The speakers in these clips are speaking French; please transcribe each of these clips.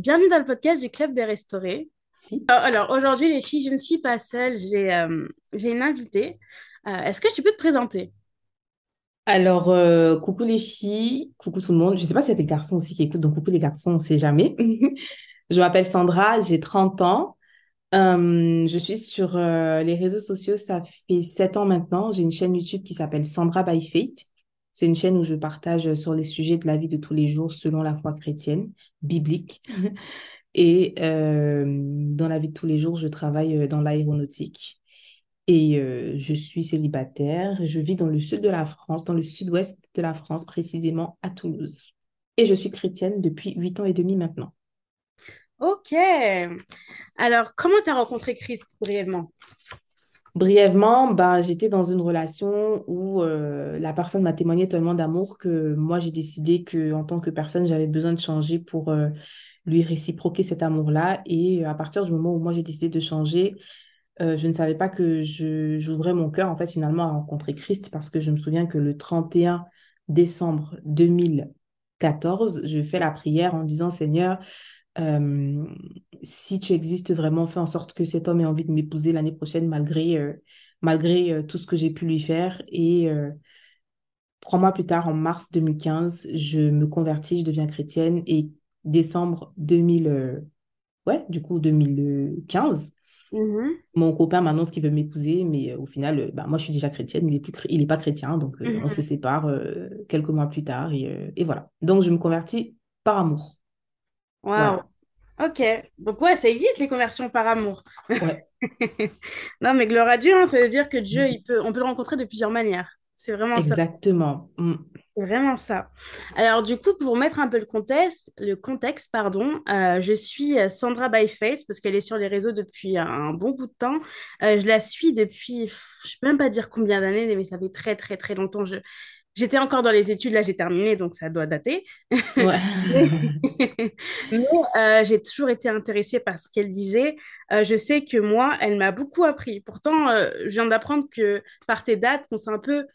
bienvenue dans le podcast du Club des Restaurés. Euh, alors aujourd'hui, les filles, je ne suis pas seule, j'ai euh, une invitée. Euh, est-ce que tu peux te présenter? Alors, euh, coucou les filles, coucou tout le monde. Je ne sais pas s'il y a des garçons aussi qui écoutent, donc coucou les garçons, on ne sait jamais. Je m'appelle Sandra, j'ai 30 ans. Je suis sur les réseaux sociaux, ça fait 7 ans maintenant. J'ai une chaîne YouTube qui s'appelle Sandra by Faith. C'est une chaîne où je partage sur les sujets de la vie de tous les jours selon la foi chrétienne, biblique. Et euh, dans la vie de tous les jours, je travaille dans l'aéronautique. Et euh, je suis célibataire. Je vis dans le sud de la France, dans le sud-ouest de la France, précisément à Toulouse. Et je suis chrétienne depuis 8 ans et demi maintenant. Ok. Alors, comment tu as rencontré Christ brièvement? Brièvement, ben, j'étais dans une relation où euh, la personne m'a témoigné tellement d'amour que moi, j'ai décidé que en tant que personne, j'avais besoin de changer pour euh, lui réciproquer cet amour-là. Et à partir du moment où moi, j'ai décidé de changer, euh, je ne savais pas que j'ouvrais mon cœur, en finalement, à rencontrer Christ parce que je me souviens que le 31 décembre 2014, je fais la prière en disant, Seigneur, euh, si tu existes vraiment, fais en sorte que cet homme ait envie de m'épouser l'année prochaine malgré, euh, malgré euh, tout ce que j'ai pu lui faire. Et trois mois plus tard, en mars 2015, je me convertis, je deviens chrétienne. Et décembre 2000, euh, ouais, du coup 2015, Mhm, mon copain m'annonce qu'il veut m'épouser, mais au final, bah, moi je suis déjà chrétienne, il est plus, chré- il est pas chrétien, donc euh, on se mhm. sépare euh, quelques mois plus tard et, euh, et voilà. Donc je me convertis par amour. Waouh. Ok. Donc, ouais, ça existe les conversions par amour. Ouais. Non, mais gloire à Dieu, hein, ça veut dire que Dieu, il peut, on peut le rencontrer de plusieurs manières. C'est vraiment ça. Exactement. Mm. C'est vraiment ça. Alors, du coup, pour mettre un peu le contexte, le contexte, pardon, euh, je suis euh, Sandra by Face parce qu'elle est sur les réseaux depuis un bon bout de temps. Euh, je la suis depuis, je peux même pas dire combien d'années, mais ça fait très, très, très longtemps. Je... J'étais encore dans les études, là, j'ai terminé, donc ça doit dater. Ouais. Mais, euh, j'ai toujours été intéressée par ce qu'elle disait. Euh, je sais que moi, elle m'a beaucoup appris. Pourtant, euh, je viens d'apprendre que par tes dates, on s'est un peu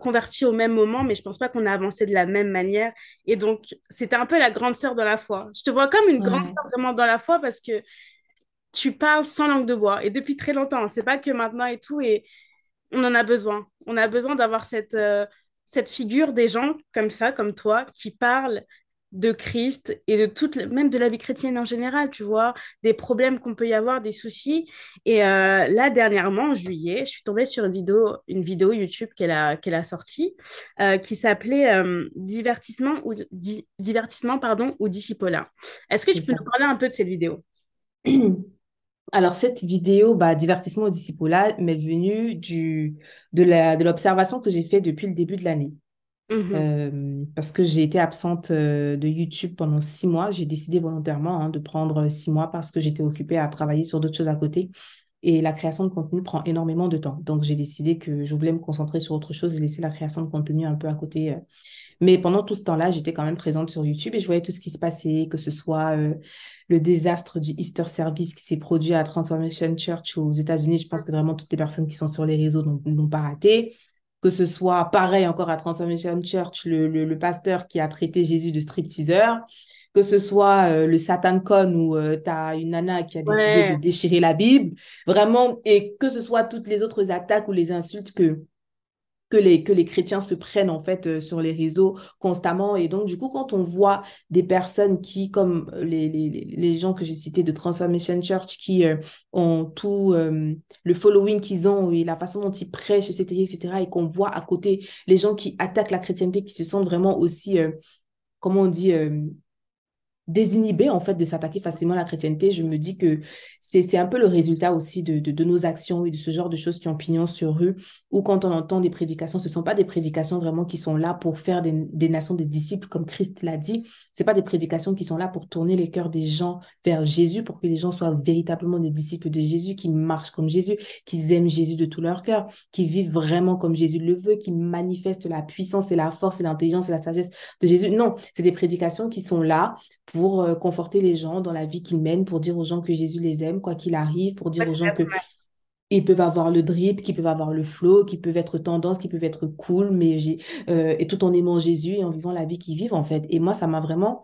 convertis au même moment, mais je pense pas qu'on a avancé de la même manière. Et donc, c'était un peu la grande sœur dans la foi. Je te vois comme une grande sœur vraiment dans la foi parce que tu parles sans langue de bois et depuis très longtemps. C'est pas que maintenant et tout. Et on en a besoin. On a besoin d'avoir cette, euh, cette figure des gens comme ça, comme toi, qui parlent de Christ et de toute, même de la vie chrétienne en général, tu vois, des problèmes qu'on peut y avoir, des soucis. Et euh, là, dernièrement, en juillet, je suis tombée sur une vidéo, une vidéo YouTube qu'elle a, qu'elle a sortie euh, qui s'appelait euh, Divertissement ou di- Divertissement pardon, ou Discipola. Est-ce que tu peux ça. nous parler un peu de cette vidéo? Alors, cette vidéo, bah, divertissement au discipulat, m'est venue du, de la, de l'observation que j'ai fait depuis le début de l'année. Mhm. Euh, parce que j'ai été absente euh, de YouTube pendant six mois. J'ai décidé volontairement hein, de prendre six mois parce que j'étais occupée à travailler sur d'autres choses à côté. Et la création de contenu prend énormément de temps. Donc, j'ai décidé que je voulais me concentrer sur autre chose et laisser la création de contenu un peu à côté. euh. Mais pendant tout ce temps-là, j'étais quand même présente sur YouTube et je voyais tout ce qui se passait, que ce soit euh, le désastre du Easter Service qui s'est produit à Transformation Church aux États-Unis. Je pense que vraiment toutes les personnes qui sont sur les réseaux n'ont pas raté. Que ce soit pareil encore à Transformation Church, le, le, le pasteur qui a traité Jésus de stripteaseur, que ce soit euh, le SatanCon où euh, tu as une nana qui a décidé de déchirer la Bible, vraiment, et que ce soit toutes les autres attaques ou les insultes que que les, que les chrétiens se prennent en fait euh, sur les réseaux constamment. Et donc, du coup, quand on voit des personnes qui, comme euh, les, les, les gens que j'ai cités de Transformation Church, qui euh, ont tout le following qu'ils ont et la façon dont ils prêchent, etc., etc., et qu'on voit à côté les gens qui attaquent la chrétienté, qui se sentent vraiment aussi, comment on dit, désinhibé en fait de s'attaquer facilement à la chrétienté, je me dis que c'est un peu le résultat aussi de, de, de nos actions et de ce genre de choses qui ont pignon sur rue, ou quand on entend des prédications, ce sont pas des prédications vraiment qui sont là pour faire des, nations des disciples, comme Christ l'a dit, c'est pas des prédications qui sont là pour tourner les cœurs des gens vers Jésus, pour que les gens soient véritablement des disciples de Jésus, qui marchent comme Jésus, qui aiment Jésus de tout leur cœur, qui vivent vraiment comme Jésus le veut, qui manifestent la puissance et la force et l'intelligence et la sagesse de Jésus. Non, c'est des prédications qui sont là pour euh, conforter les gens dans la vie qu'ils mènent, pour dire aux gens que Jésus les aime, quoi qu'il arrive, pour dire aux gens que ils peuvent avoir le drip, qu'ils peuvent avoir le flow, qu'ils peuvent être tendance, qu'ils peuvent être cool, mais j'ai, euh, et tout en aimant Jésus et en vivant la vie qu'ils vivent en fait. Et moi, ça m'a vraiment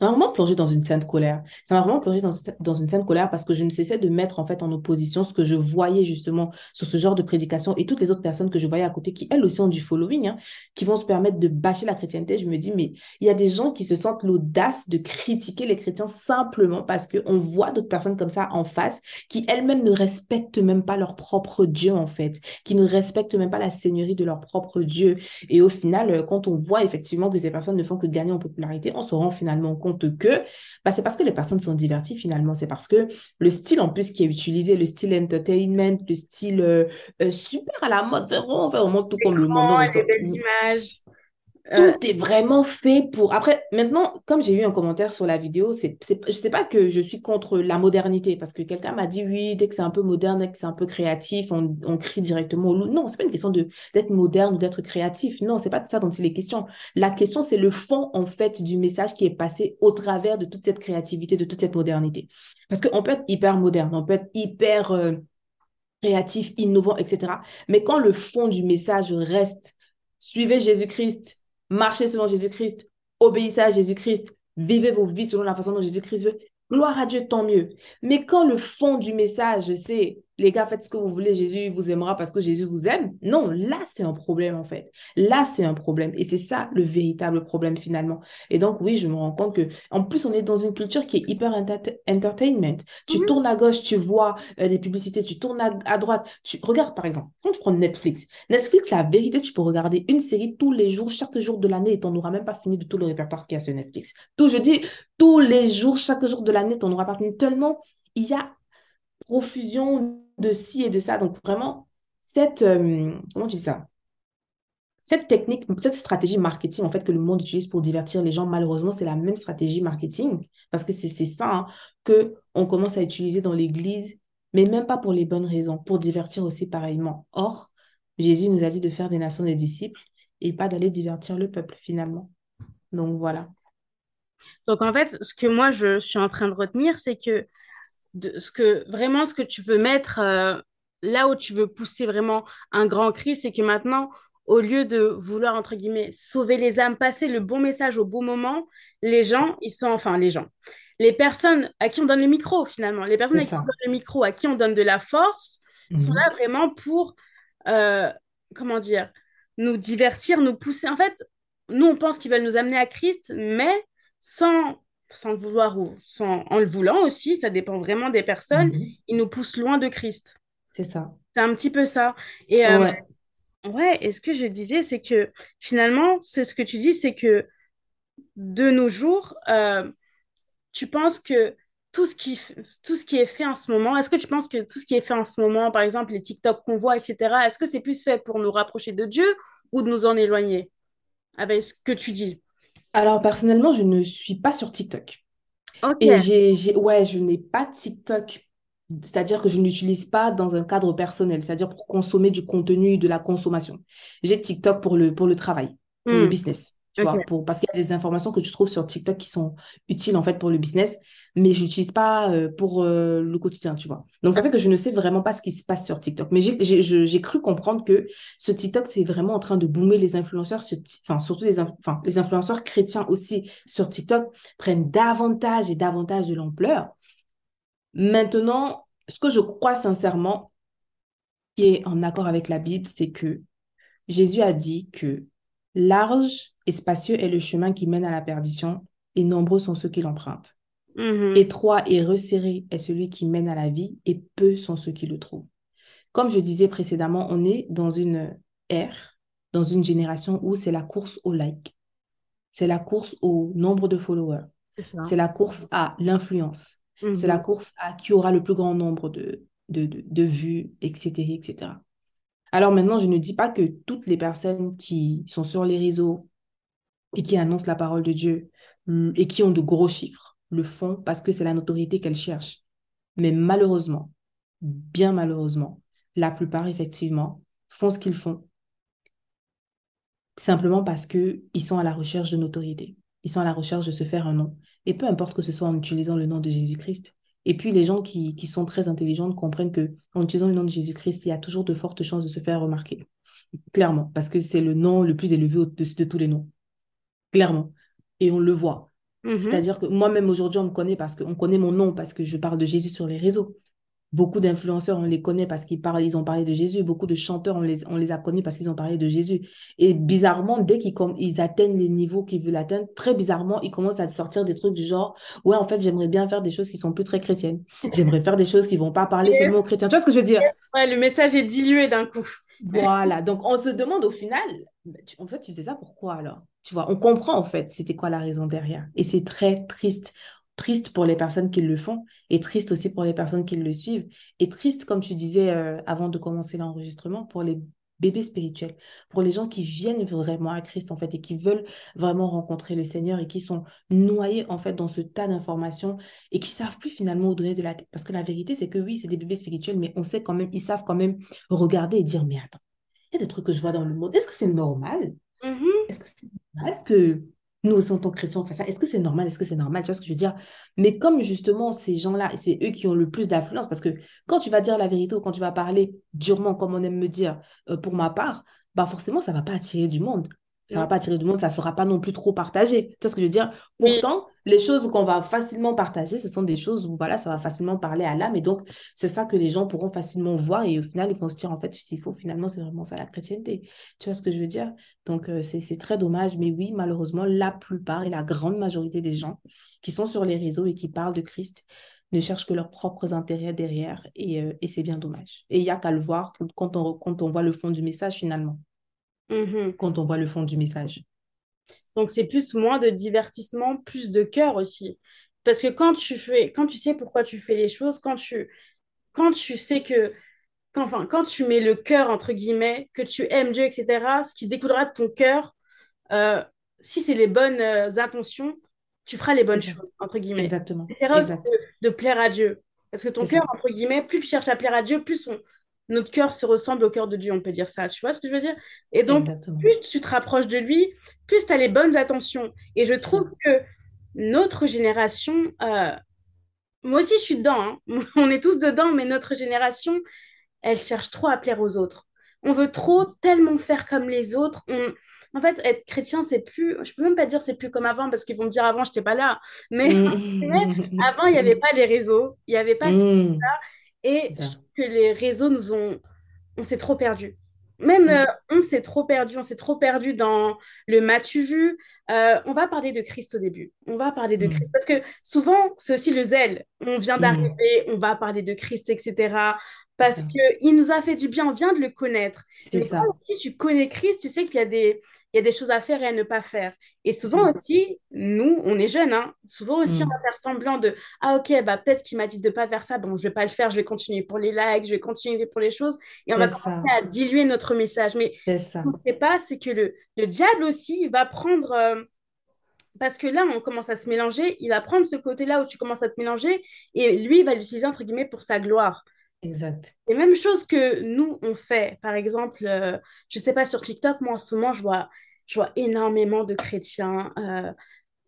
m'a vraiment plongé dans une sainte colère. Ça m'a vraiment plongé dans, dans une sainte colère parce que je ne cessais de mettre en fait en opposition ce que je voyais justement sur ce genre de prédication et toutes les autres personnes que je voyais à côté qui elles aussi ont du following, hein, qui vont se permettre de bâcher la chrétienté. Je me dis, mais il y a des gens qui se sentent l'audace de critiquer les chrétiens simplement parce qu'on voit d'autres personnes comme ça en face qui elles-mêmes ne respectent même pas leur propre Dieu en fait, qui ne respectent même pas la seigneurie de leur propre Dieu. Et au final, euh, quand on voit effectivement que ces personnes ne font que gagner en popularité, on se rend finalement compte compte que bah, c'est parce que les personnes sont diverties finalement. C'est parce que le style en plus qui est utilisé, le style entertainment, le style euh, euh, super à la mode, vraiment, vraiment tout comme le monde. Les belles images. Euh, Tout est vraiment fait pour. Après, maintenant, comme j'ai eu un commentaire sur la vidéo, c'est, c'est, je sais pas que je suis contre la modernité, parce que quelqu'un m'a dit oui, dès que c'est un peu moderne, dès que c'est un peu créatif, on, on crie directement au loup. Non, c'est pas une question de d'être moderne ou d'être créatif. Non, c'est pas ça dont il est question. La question, c'est le fond, en fait, du message qui est passé au travers de toute cette créativité, de toute cette modernité. Parce qu'on peut être hyper moderne, on peut être hyper euh, créatif, innovant, etc. Mais quand le fond du message reste suivez Jésus-Christ, marchez selon Jésus-Christ, obéissez à Jésus-Christ, vivez vos vies selon la façon dont Jésus-Christ veut. Gloire à Dieu, tant mieux. Mais quand le fond du message, c'est les gars, faites ce que vous voulez, Jésus vous aimera parce que Jésus vous aime. Non, là, c'est un problème en fait. Là, c'est un problème. Et c'est ça le véritable problème finalement. Et donc, oui, je me rends compte que, en plus, on est dans une culture qui est hyper entertainment. Tu mhm. tournes à gauche, tu vois euh, des publicités, tu tournes à, droite. Tu regardes, par exemple, quand tu prends Netflix. Netflix, la vérité, tu peux regarder une série tous les jours, chaque jour de l'année, et tu n'auras même pas fini de tout le répertoire qu'il y a sur Netflix. Tout, je dis, tous les jours, chaque jour de l'année, tu n'auras pas fini. Tellement il y a profusion de ci et de ça. Donc vraiment, cette, euh, comment tu dis ça? Cette technique, cette stratégie marketing en fait que le monde utilise pour divertir les gens, malheureusement, c'est la même stratégie marketing parce que c'est ça hein, que commence à utiliser dans l'Église, mais même pas pour les bonnes raisons, pour divertir aussi pareillement. Or, Jésus nous a dit de faire des nations des disciples et pas d'aller divertir le peuple finalement. Donc voilà. Donc en fait, ce que moi je suis en train de retenir, c'est que de ce que vraiment ce que tu veux mettre euh, là où tu veux pousser vraiment un grand cri, c'est que maintenant, au lieu de vouloir, entre guillemets, sauver les âmes, passer le bon message au bon moment, les gens, ils sont, enfin, les gens, les personnes à qui on donne le micro, finalement, les personnes à qui on donne le micro, à qui on donne de la force, sont là vraiment pour, euh, comment dire, nous divertir, nous pousser. En fait, nous, on pense qu'ils veulent nous amener à Christ, mais sans sans le vouloir ou sans, en le voulant aussi, ça dépend vraiment des personnes, mhm. ils nous poussent loin de Christ. C'est ça. C'est un petit peu ça. Et euh, ouais. et ce que je disais, c'est que finalement, c'est ce que tu dis, c'est que de nos jours, euh, tu penses que tout ce, qui, tout ce qui est fait en ce moment, est-ce que tu penses que tout ce qui est fait en ce moment, par exemple les TikTok qu'on voit, etc., est-ce que c'est plus fait pour nous rapprocher de Dieu ou de nous en éloigner avec ce que tu dis? Alors, personnellement, je ne suis pas sur TikTok. Et j'ai, ouais, je n'ai pas TikTok. C'est-à-dire que je n'utilise pas dans un cadre personnel, c'est-à-dire pour consommer du contenu, de la consommation. J'ai TikTok pour le, pour le travail, pour le hmm. business pour, parce qu'il y a des informations que tu trouves sur TikTok qui sont utiles en fait pour le business, mais je n'utilise pas euh, pour euh, le quotidien, tu vois. Donc ça fait que je ne sais vraiment pas ce qui se passe sur TikTok. Mais j'ai cru comprendre que ce TikTok, c'est vraiment en train de boomer les influenceurs, enfin surtout les, enfin, les influenceurs chrétiens aussi sur TikTok prennent davantage et davantage de l'ampleur. Maintenant, ce que je crois sincèrement, qui est en accord avec la Bible, c'est que Jésus a dit que large et spacieux est le chemin qui mène à la perdition, et nombreux sont ceux qui l'empruntent. Mm-hmm. Étroit et resserré est celui qui mène à la vie, et peu sont ceux qui le trouvent. Comme je disais précédemment, on est dans une ère, dans une génération où c'est la course au like, c'est la course au nombre de followers, c'est la course à l'influence, c'est la course à qui aura le plus grand nombre de, de, de vues, etc., etc. Alors maintenant, je ne dis pas que toutes les personnes qui sont sur les réseaux et qui annoncent la parole de Dieu mm, et qui ont de gros chiffres le font parce que c'est la notoriété qu'elles cherchent. Mais malheureusement, bien malheureusement, la plupart, effectivement, font ce qu'ils font simplement parce qu'ils sont à la recherche de notoriété. Ils sont à la recherche de se faire un nom. Et peu importe que ce soit en utilisant le nom de Jésus-Christ. Et puis, les gens qui, sont très intelligents comprennent que en utilisant le nom de Jésus-Christ, il y a toujours de fortes chances de se faire remarquer. Clairement, parce que c'est le nom le plus élevé de tous les noms clairement. Et on le voit. Mhm. C'est-à-dire que moi-même aujourd'hui, on me connaît parce qu'on connaît mon nom, parce que je parle de Jésus sur les réseaux. Beaucoup d'influenceurs, on les connaît parce qu'ils parlent, ils ont parlé de Jésus. Beaucoup de chanteurs, on les, on les a connus parce qu'ils ont parlé de Jésus. Et bizarrement, dès qu'ils ils atteignent les niveaux qu'ils veulent atteindre, très bizarrement, ils commencent à sortir des trucs du genre, ouais, en fait, j'aimerais bien faire des choses qui sont plus très chrétiennes. J'aimerais faire des choses qui vont pas parler seulement aux chrétiens. Tu vois ce que je veux dire? Ouais, le message est dilué d'un coup. Voilà. Donc, on se demande au final, en fait, tu faisais ça pourquoi alors? Tu vois, on comprend en fait c'était quoi la raison derrière. Et c'est très triste. Triste pour les personnes qui le font et triste aussi pour les personnes qui le suivent. Et triste, comme tu disais euh, avant de commencer l'enregistrement, pour les bébés spirituels, pour les gens qui viennent vraiment à Christ en fait et qui veulent vraiment rencontrer le Seigneur et qui sont noyés en fait dans ce tas d'informations et qui savent plus finalement où donner de la tête. Parce que la vérité, c'est que oui, c'est des bébés spirituels, mais on sait quand même, ils savent quand même regarder et dire, mais attends, il y a des trucs que je vois dans le monde. Est-ce que c'est normal? Mhm. Est-ce que c'est normal que nous aussi, en tant que chrétiens, on fasse ça? Est-ce que c'est normal? Est-ce que c'est normal? Tu vois ce que je veux dire? Mais comme justement, ces gens-là, c'est eux qui ont le plus d'influence, parce que quand tu vas dire la vérité ou quand tu vas parler durement, comme on aime me dire, euh, pour ma part, bah forcément, ça va pas attirer du monde. Ça va Non. pas attirer du monde, ça sera pas non plus trop partagé. Tu vois ce que je veux dire? Oui, Pourtant, les choses qu'on va facilement partager, ce sont des choses où voilà, ça va facilement parler à l'âme. Et donc, c'est ça que les gens pourront facilement voir. Et au final, ils vont se dire, en fait, s'il faut, finalement, c'est vraiment ça la chrétienté. Tu vois ce que je veux dire? Donc, euh, c'est, très dommage. Mais oui, malheureusement, la plupart et la grande majorité des gens qui sont sur les réseaux et qui parlent de Christ ne cherchent que leurs propres intérêts derrière. Et, euh, et c'est bien dommage. Et il n'y a qu'à le voir quand- quand on, quand on voit le fond du message, finalement. Mhm. Quand on voit le fond du message. Donc c'est plus moins de divertissement, plus de cœur aussi. Parce que quand tu fais, quand tu sais pourquoi tu fais les choses, quand tu, quand tu sais que, quand, enfin, quand tu mets le cœur entre guillemets, que tu aimes Dieu, etc., ce qui découlera de ton cœur, euh, si c'est les bonnes euh, intentions, tu feras les bonnes C'est choses, entre guillemets. Exactement. Exact. de, de plaire à Dieu. Parce que ton C'est cœur, entre guillemets, plus tu cherches à plaire à Dieu, plus on- notre cœur se ressemble au cœur de Dieu, on peut dire ça. Tu vois ce que je veux dire? Et donc, Exactement. plus tu te rapproches de lui, plus tu as les bonnes attentions. Et je trouve que notre génération, euh, moi aussi je suis dedans, hein. On est tous dedans, mais notre génération, elle cherche trop à plaire aux autres. On veut trop tellement faire comme les autres. On... En fait, être chrétien, c'est plus. Je peux même pas dire c'est plus comme avant parce qu'ils vont me dire avant, je n'étais pas là. Mais Mm. avant, il n'y avait pas les réseaux, il n'y avait pas. Mm. Et je trouve que les réseaux nous ont. On s'est trop perdu. Même euh, on s'est trop perdu, on s'est trop perdu dans le m'as-tu vu. Euh, on va parler de Christ au début. On va parler de Christ. Mm. Parce que souvent, c'est aussi le zèle. On vient Mm. d'arriver, on va parler de Christ, etc. Parce ça. qu'il nous a fait du bien, on vient de le connaître. C'est ça. aussi tu connais Christ, tu sais qu'il y a des, il y a des choses à faire et à ne pas faire. Et souvent aussi, nous, on est jeunes, hein, souvent aussi, on va Mm. faire semblant de Ah, ok, bah, peut-être qu'il m'a dit de ne pas faire ça, bon, je ne vais pas le faire, je vais continuer pour les likes, je vais continuer pour les choses. Et on va commencer à diluer notre message. Mais ce qu'on ne sait pas, c'est que le, le diable aussi il va prendre. euh, parce que là, on commence à se mélanger, il va prendre ce côté-là où tu commences à te mélanger et lui, il va l'utiliser entre guillemets pour sa gloire. Exact. Et même chose que nous, on fait. Par exemple, euh, je sais pas, sur TikTok, moi en ce moment, je vois, je vois énormément de chrétiens. euh,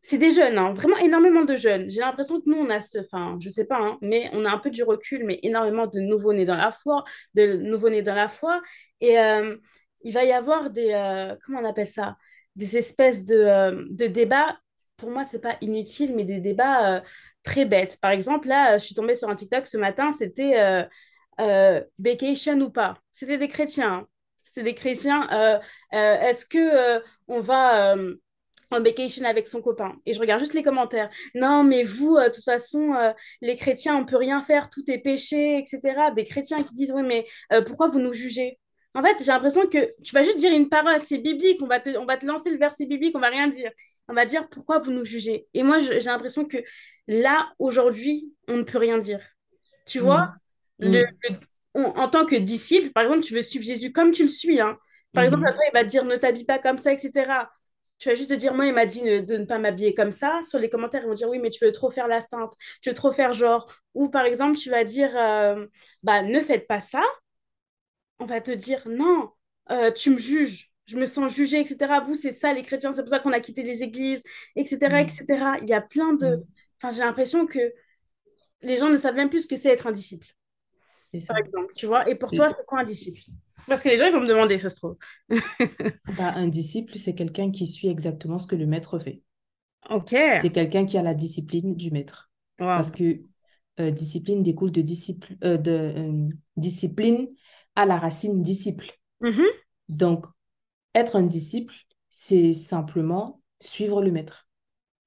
c'est des jeunes, hein, vraiment énormément de jeunes. J'ai l'impression que nous, on a ce, enfin, je sais pas, hein, mais on a un peu du recul, mais énormément de nouveaux-nés dans la foi, de nouveaux-nés dans la foi. Et euh, il va y avoir des, comment on appelle ça? Des espèces de, de débats. Pour moi, c'est pas inutile, mais des débats très bêtes. Par exemple, là, je suis tombée sur un TikTok ce matin, c'était euh, euh, vacation ou pas. C'était des chrétiens. hein. C'était des chrétiens. euh, euh, est-ce que euh, on va euh, en vacation avec son copain? Et je regarde juste les commentaires. Non, mais vous, euh, de toute façon, euh, les chrétiens, on peut rien faire, tout est péché, etc. Des chrétiens qui disent, oui, mais euh, pourquoi vous nous jugez? En fait, j'ai l'impression que tu vas juste dire une parole, c'est biblique, on va te, on va te lancer le verset biblique, on va rien dire. On va dire pourquoi vous nous jugez? Et moi, j'ai l'impression que là, aujourd'hui, on ne peut rien dire. Tu vois, Mm. le, Mm. le- on- en tant que disciple, par exemple, tu veux suivre Jésus comme tu le suis, hein. Par exemple, Mhm. toi, il va te dire ne t'habille pas comme ça, etc. Tu vas juste te dire, moi, il m'a dit ne- de ne pas m'habiller comme ça. Sur les commentaires, ils vont dire, oui, mais tu veux trop faire la sainte, tu veux trop faire genre. Ou par exemple, tu vas dire, euh, bah, ne faites pas ça. On va te dire, non, euh, tu me juges, je me sens jugée, etc. Vous, c'est ça, les chrétiens, c'est pour ça qu'on a quitté les églises, etc., Mm. etc. Il y a plein de. Mm. Enfin, j'ai l'impression que les gens ne savent même plus ce que c'est être un disciple, par exemple. Tu vois, et pour toi, Mm. c'est quoi un disciple? Parce que les gens, ils vont me demander, ça se trouve. Bah, un disciple, c'est quelqu'un qui suit exactement ce que le maître fait. Ok. C'est quelqu'un qui a la discipline du maître. Wow. Parce que euh, discipline découle de, disciple, euh, de euh, discipline à la racine disciple. Mhm. Donc, être un disciple, c'est simplement suivre le maître.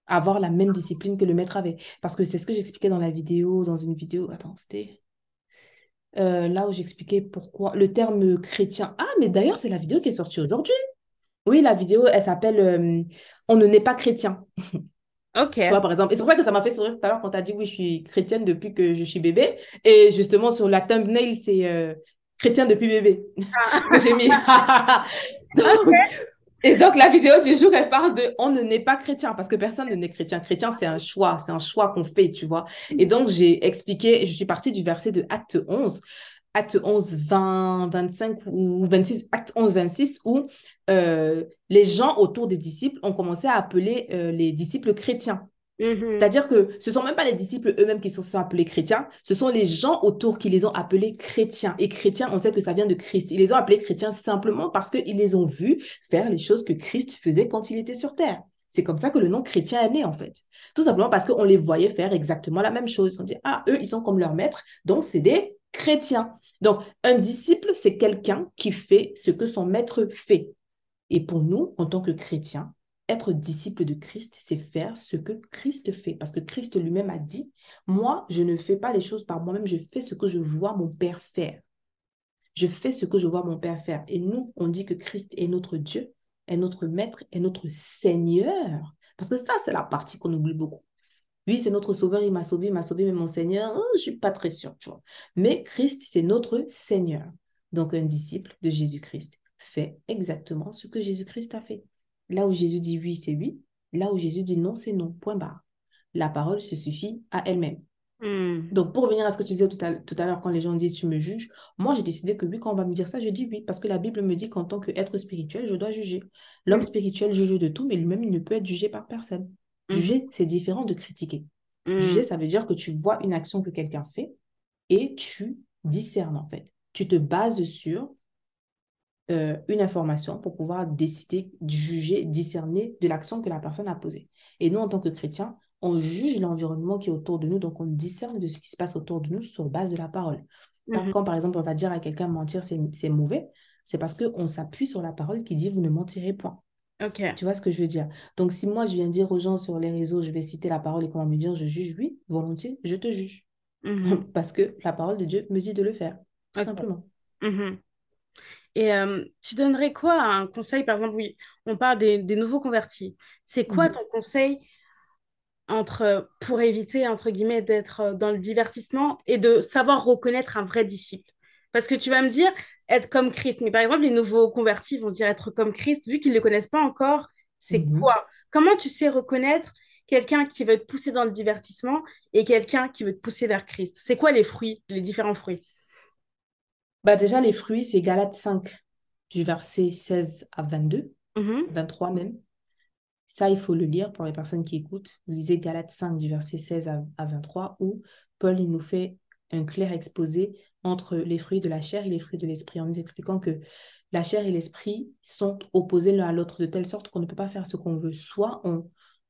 Avoir la même discipline que le maître avait. Parce que c'est ce que j'expliquais dans la vidéo, dans une vidéo. Attends, c'était euh, là où j'expliquais pourquoi le terme chrétien. Ah, mais d'ailleurs, c'est la vidéo qui est sortie aujourd'hui. Oui, la vidéo, elle s'appelle euh, On ne naît pas chrétien. Ok. Tu vois, par exemple. Et c'est pour ça que ça m'a fait sourire tout à l'heure quand tu as dit oui, je suis chrétienne depuis que je suis bébé. Et justement, sur la thumbnail, c'est euh, chrétien depuis bébé Ah. j'ai mis. Donc, et donc, la vidéo du jour, elle parle de on ne naît pas chrétien parce que personne ne naît chrétien. Chrétien, c'est un choix, c'est un choix qu'on fait, tu vois. Et donc, j'ai expliqué, je suis partie du verset de Acte 11, Acte 11, 20, 25 ou 26, Acte 11, 26, où euh, les gens autour des disciples ont commencé à appeler euh, les disciples chrétiens. Mhm. C'est-à-dire que ce sont même pas les disciples eux-mêmes qui se sont appelés chrétiens, ce sont les gens autour qui les ont appelés chrétiens. Et chrétiens, on sait que ça vient de Christ. Ils les ont appelés chrétiens simplement parce qu'ils les ont vus faire les choses que Christ faisait quand il était sur terre. C'est comme ça que le nom chrétien est né, en fait. Tout simplement parce qu'on les voyait faire exactement la même chose. On dit, ah, eux, ils sont comme leur maître, donc c'est des chrétiens. Donc, un disciple, c'est quelqu'un qui fait ce que son maître fait. Et pour nous, en tant que chrétiens, être disciple de Christ, c'est faire ce que Christ fait. Parce que Christ lui-même a dit, moi, je ne fais pas les choses par moi-même, je fais ce que je vois mon Père faire. Je fais ce que je vois mon Père faire. Et nous, on dit que Christ est notre Dieu, est notre Maître, est notre Seigneur. Parce que ça, c'est la partie qu'on oublie beaucoup. Oui, c'est notre Sauveur, il m'a sauvé, il m'a sauvé, mais mon Seigneur, oh, je ne suis pas très sûre, tu vois. Mais Christ, c'est notre Seigneur. Donc, un disciple de Jésus-Christ fait exactement ce que Jésus-Christ a fait. Là où Jésus dit oui, c'est oui. Là où Jésus dit non, c'est non. Point barre. La parole se suffit à elle-même. Mhm. Donc, pour revenir à ce que tu disais tout à, tout à l'heure, quand les gens disent tu me juges, moi j'ai décidé que oui, quand on va me dire ça, je dis oui, parce que la Bible me dit qu'en tant qu'être spirituel, je dois juger. L'homme spirituel juge de tout, mais lui-même, il ne peut être jugé par personne. Mhm. Juger, c'est différent de critiquer. Juger, ça veut dire que tu vois une action que quelqu'un fait et tu discernes en fait. Tu te bases sur euh, une information pour pouvoir décider, juger, discerner de l'action que la personne a posée. Et nous, en tant que chrétiens, on juge l'environnement qui est autour de nous, donc on discerne de ce qui se passe autour de nous sur base de la parole. Par- Mhm. Quand, par exemple, on va dire à quelqu'un mentir, c'est mauvais, c'est parce qu'on s'appuie sur la parole qui dit vous ne mentirez point. Ok. Tu vois ce que je veux dire? Donc, si moi, je viens dire aux gens sur les réseaux, je vais citer la parole et qu'on va me dire je juge, oui, volontiers, je te juge. Mhm. Parce que la parole de Dieu me dit de le faire, tout simplement. Mhm. Et euh, tu donnerais quoi un conseil, par exemple, oui, on parle des, des nouveaux convertis. C'est quoi Mhm. ton conseil entre, pour éviter, entre guillemets, d'être dans le divertissement et de savoir reconnaître un vrai disciple? Parce que tu vas me dire être comme Christ, mais par exemple, les nouveaux convertis vont dire être comme Christ, vu qu'ils ne le connaissent pas encore, c'est Mhm. quoi? Comment tu sais reconnaître quelqu'un qui veut te pousser dans le divertissement et quelqu'un qui veut te pousser vers Christ? C'est quoi les fruits, les différents fruits? Bah déjà, les fruits, c'est Galates 5, du verset 16 à 22, Mhm. 23 même. Ça, il faut le lire pour les personnes qui écoutent. Lisez Galates 5, du verset 16 à, à 23, où Paul il nous fait un clair exposé entre les fruits de la chair et les fruits de l'esprit, en nous expliquant que la chair et l'esprit sont opposés l'un à l'autre de telle sorte qu'on ne peut pas faire ce qu'on veut. Soit on,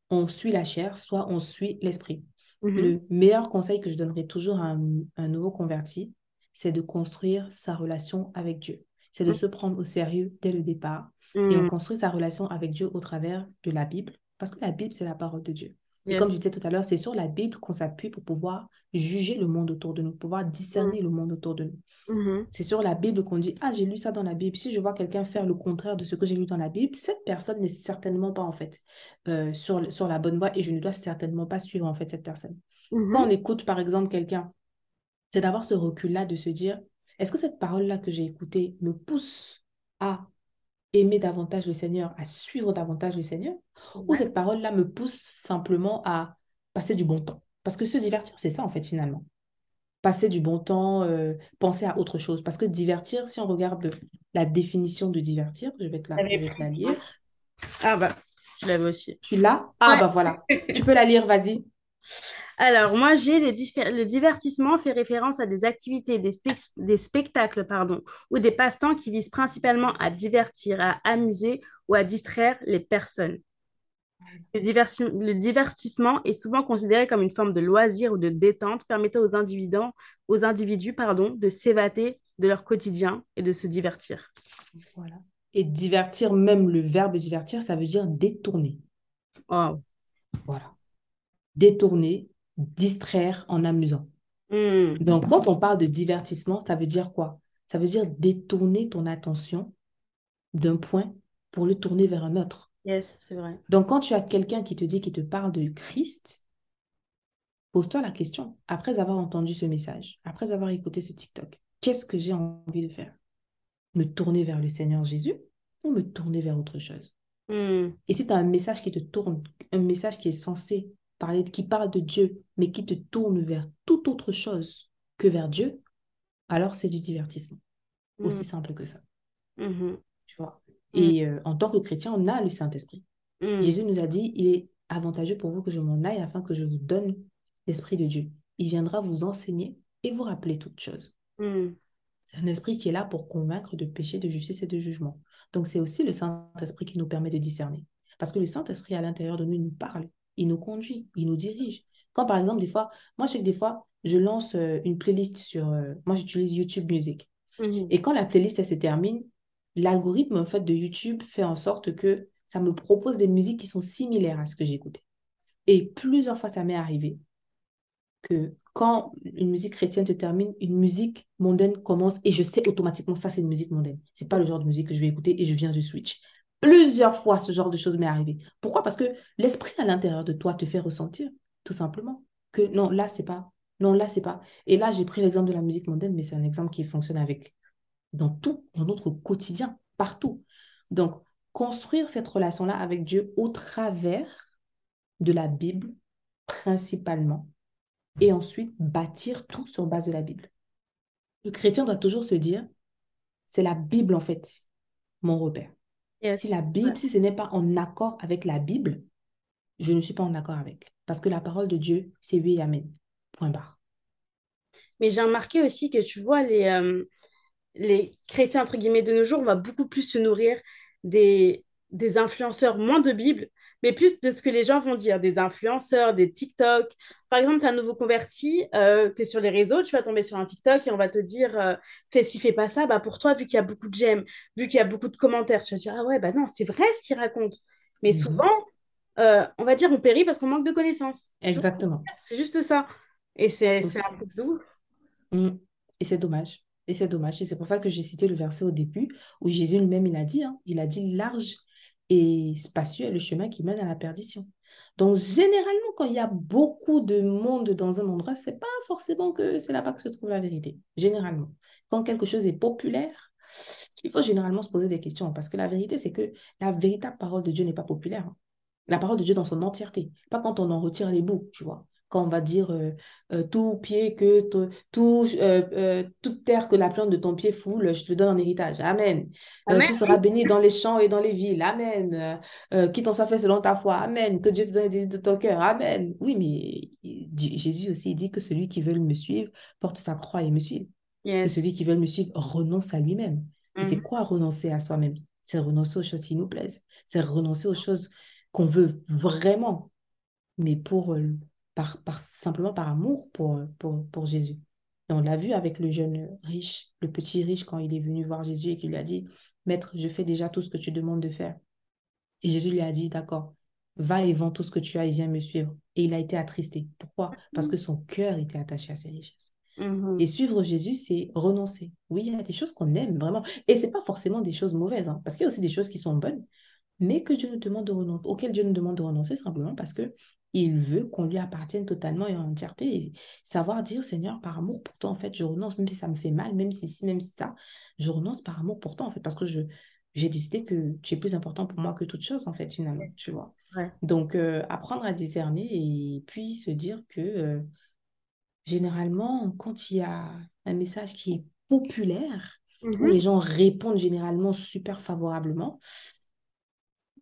on suit la chair, soit on suit l'esprit. Mhm. Le meilleur conseil que je donnerais toujours à un, un nouveau converti, c'est de construire sa relation avec Dieu. C'est de Mhm. se prendre au sérieux dès le départ. Et on Mhm. construit sa relation avec Dieu au travers de la Bible, parce que la Bible, c'est la parole de Dieu. Et comme je disais tout à l'heure, c'est sur la Bible qu'on s'appuie pour pouvoir juger le monde autour de nous, pouvoir discerner le monde autour de nous. C'est sur la Bible qu'on dit, ah, j'ai lu ça dans la Bible. Si je vois quelqu'un faire le contraire de ce que j'ai lu dans la Bible, cette personne n'est certainement pas, en fait, euh, sur, sur la bonne voie et je ne dois certainement pas suivre, en fait, cette personne. Quand on écoute, par exemple, quelqu'un, c'est d'avoir ce recul-là de se dire, est-ce que cette parole-là que j'ai écoutée me pousse à aimer davantage le Seigneur, à suivre davantage le Seigneur, ou cette parole-là me pousse simplement à passer du bon temps? Parce que se divertir, c'est ça, en fait, finalement. Passer du bon temps, euh, penser à autre chose. Parce que divertir, si on regarde la définition de divertir, je vais te la, T'avais je vais te la pris lire. Ah bah, je l'avais aussi. Tu l'as? Ah, Ouais. bah voilà. Tu peux la lire, vas-y. Alors, moi, j'ai le divertissement fait référence à des activités, des, spec- des spectacles, pardon, ou des passe-temps qui visent principalement à divertir, à amuser ou à distraire les personnes. Le, le divertissement est souvent considéré comme une forme de loisir ou de détente permettant aux individus, aux individus pardon, de s'évader de leur quotidien et de se divertir. Voilà. Et divertir, même le verbe divertir, ça veut dire détourner. Wow. Voilà. Détourner, distraire en amusant. Hmm. Donc, quand on parle de divertissement, ça veut dire quoi? Ça veut dire détourner ton attention d'un point pour le tourner vers un autre. Yes, c'est vrai. Donc, quand tu as quelqu'un qui te dit, qui te parle de Christ, pose-toi la question, après avoir entendu ce message, après avoir écouté ce TikTok, qu'est-ce que j'ai envie de faire? Me tourner vers le Seigneur Jésus ou me tourner vers autre chose? Hmm. Et si tu as un message qui te tourne, un message qui est censé parler, qui parle de Dieu, mais qui te tourne vers toute autre chose que vers Dieu, alors c'est du divertissement. Hmm. Aussi simple que ça. Mhm. Tu vois? Mm. Et euh, en tant que chrétien, on a le Saint-Esprit. Hmm. Jésus nous a dit, il est avantageux pour vous que je m'en aille afin que je vous donne l'Esprit de Dieu. Il viendra vous enseigner et vous rappeler toutes choses. C'est un esprit qui est là pour convaincre de péché, de justice et de jugement. Donc c'est aussi le Saint-Esprit qui nous permet de discerner. Parce que le Saint-Esprit à l'intérieur de nous, il nous parle, il nous conduit, il nous dirige. Quand par exemple, des fois, moi je sais que des fois, je lance euh, une playlist sur... euh, moi j'utilise YouTube Music. Mhm. Et quand la playlist elle se termine, l'algorithme en fait de YouTube fait en sorte que ça me propose des musiques qui sont similaires à ce que j'écoutais. Et plusieurs fois ça m'est arrivé que quand une musique chrétienne se termine, une musique mondaine commence et je sais automatiquement ça c'est une musique mondaine. C'est pas le genre de musique que je vais écouter et je viens de switch. Plusieurs fois ce genre de choses m'est arrivé. Pourquoi? Parce que l'esprit à l'intérieur de toi te fait ressentir tout simplement que non là c'est pas non là c'est pas. Et là j'ai pris l'exemple de la musique mondaine mais c'est un exemple qui fonctionne avec dans tout dans notre quotidien partout. Donc construire cette relation là avec Dieu au travers de la Bible principalement et ensuite bâtir tout sur base de la Bible. Le chrétien doit toujours se dire, c'est la Bible en fait, mon repère. Yes. Si la Bible, si ce n'est pas en accord avec la Bible, je ne suis pas en accord avec. Parce que la parole de Dieu, c'est oui et amen. Point barre. Mais j'ai remarqué aussi que tu vois, les, euh, les chrétiens, entre guillemets, de nos jours, on va beaucoup plus se nourrir des, des influenceurs, moins de Bible, mais plus de ce que les gens vont dire, des influenceurs, des TikTok. Par exemple, tu es un nouveau converti, tu es sur les réseaux, tu vas tomber sur un TikTok et on va te dire euh, fais ci, fais pas ça. Bah, pour toi, vu qu'il y a beaucoup de j'aime, vu qu'il y a beaucoup de commentaires, tu vas dire ah ouais, bah non, c'est vrai ce qu'il raconte. Mais Mhm. souvent, euh, on va dire on périt parce qu'on manque de connaissances. Exactement. C'est juste ça. Et c'est un truc de ouf. Mm. Et c'est dommage. Et c'est dommage. Et c'est pour ça que j'ai cité le verset au début où Jésus lui-même, il a dit, hein, il a dit large et spacieux est le chemin qui mène à la perdition. Donc, généralement, quand il y a beaucoup de monde dans un endroit, c'est pas forcément que c'est là-bas que se trouve la vérité. Généralement. Quand quelque chose est populaire, il faut généralement se poser des questions parce que la vérité, c'est que la véritable parole de Dieu n'est pas populaire. hein. La parole de Dieu dans son entièreté. Pas quand on en retire les bouts, tu vois. Quand on va dire euh, euh, tout pied que to- tout, euh, toute terre que la plante de ton pied foule, je te donne en héritage. Amen. Amen. tu seras béni dans les champs et dans les villes. Amen. Qu'il t'en soit fait selon ta foi. Amen. Que Dieu te donne les désirs de ton cœur. Amen. Oui, mais Jésus aussi dit que celui qui veut me suivre porte sa croix et me suive. Que Yes. celui qui veut me suivre renonce à lui-même. C'est Mhm. quoi renoncer à soi-même? C'est renoncer aux choses qui nous plaisent. C'est renoncer aux choses qu'on veut vraiment, mais pour, par, par, simplement par amour pour, pour, pour Jésus. Et on l'a vu avec le jeune riche, le petit riche, quand il est venu voir Jésus et qu'il lui a dit, Maître, je fais déjà tout ce que tu demandes de faire. Et Jésus lui a dit, d'accord, va et vends tout ce que tu as et viens me suivre. Et il a été attristé. Pourquoi? Parce que son cœur était attaché à ses richesses. Mhm. Et suivre Jésus, c'est renoncer. Oui, il y a des choses qu'on aime vraiment. Et c'est pas forcément des choses mauvaises, hein, parce qu'il y a aussi des choses qui sont bonnes, mais que Dieu nous demande de renoncer, auxquelles Dieu nous demande de renoncer simplement parce que il veut qu'on lui appartienne totalement et en entièreté. Et savoir dire, Seigneur, par amour pour toi, en fait, je renonce, même si ça me fait mal, même si si, même si ça, je renonce par amour pour toi, en fait, parce que je j'ai décidé que tu es plus important pour moi que toute chose, en fait, finalement, tu vois. Ouais. Donc, euh, apprendre à discerner et puis se dire que euh, généralement, quand il y a un message qui est populaire, où Mhm. les gens répondent généralement super favorablement,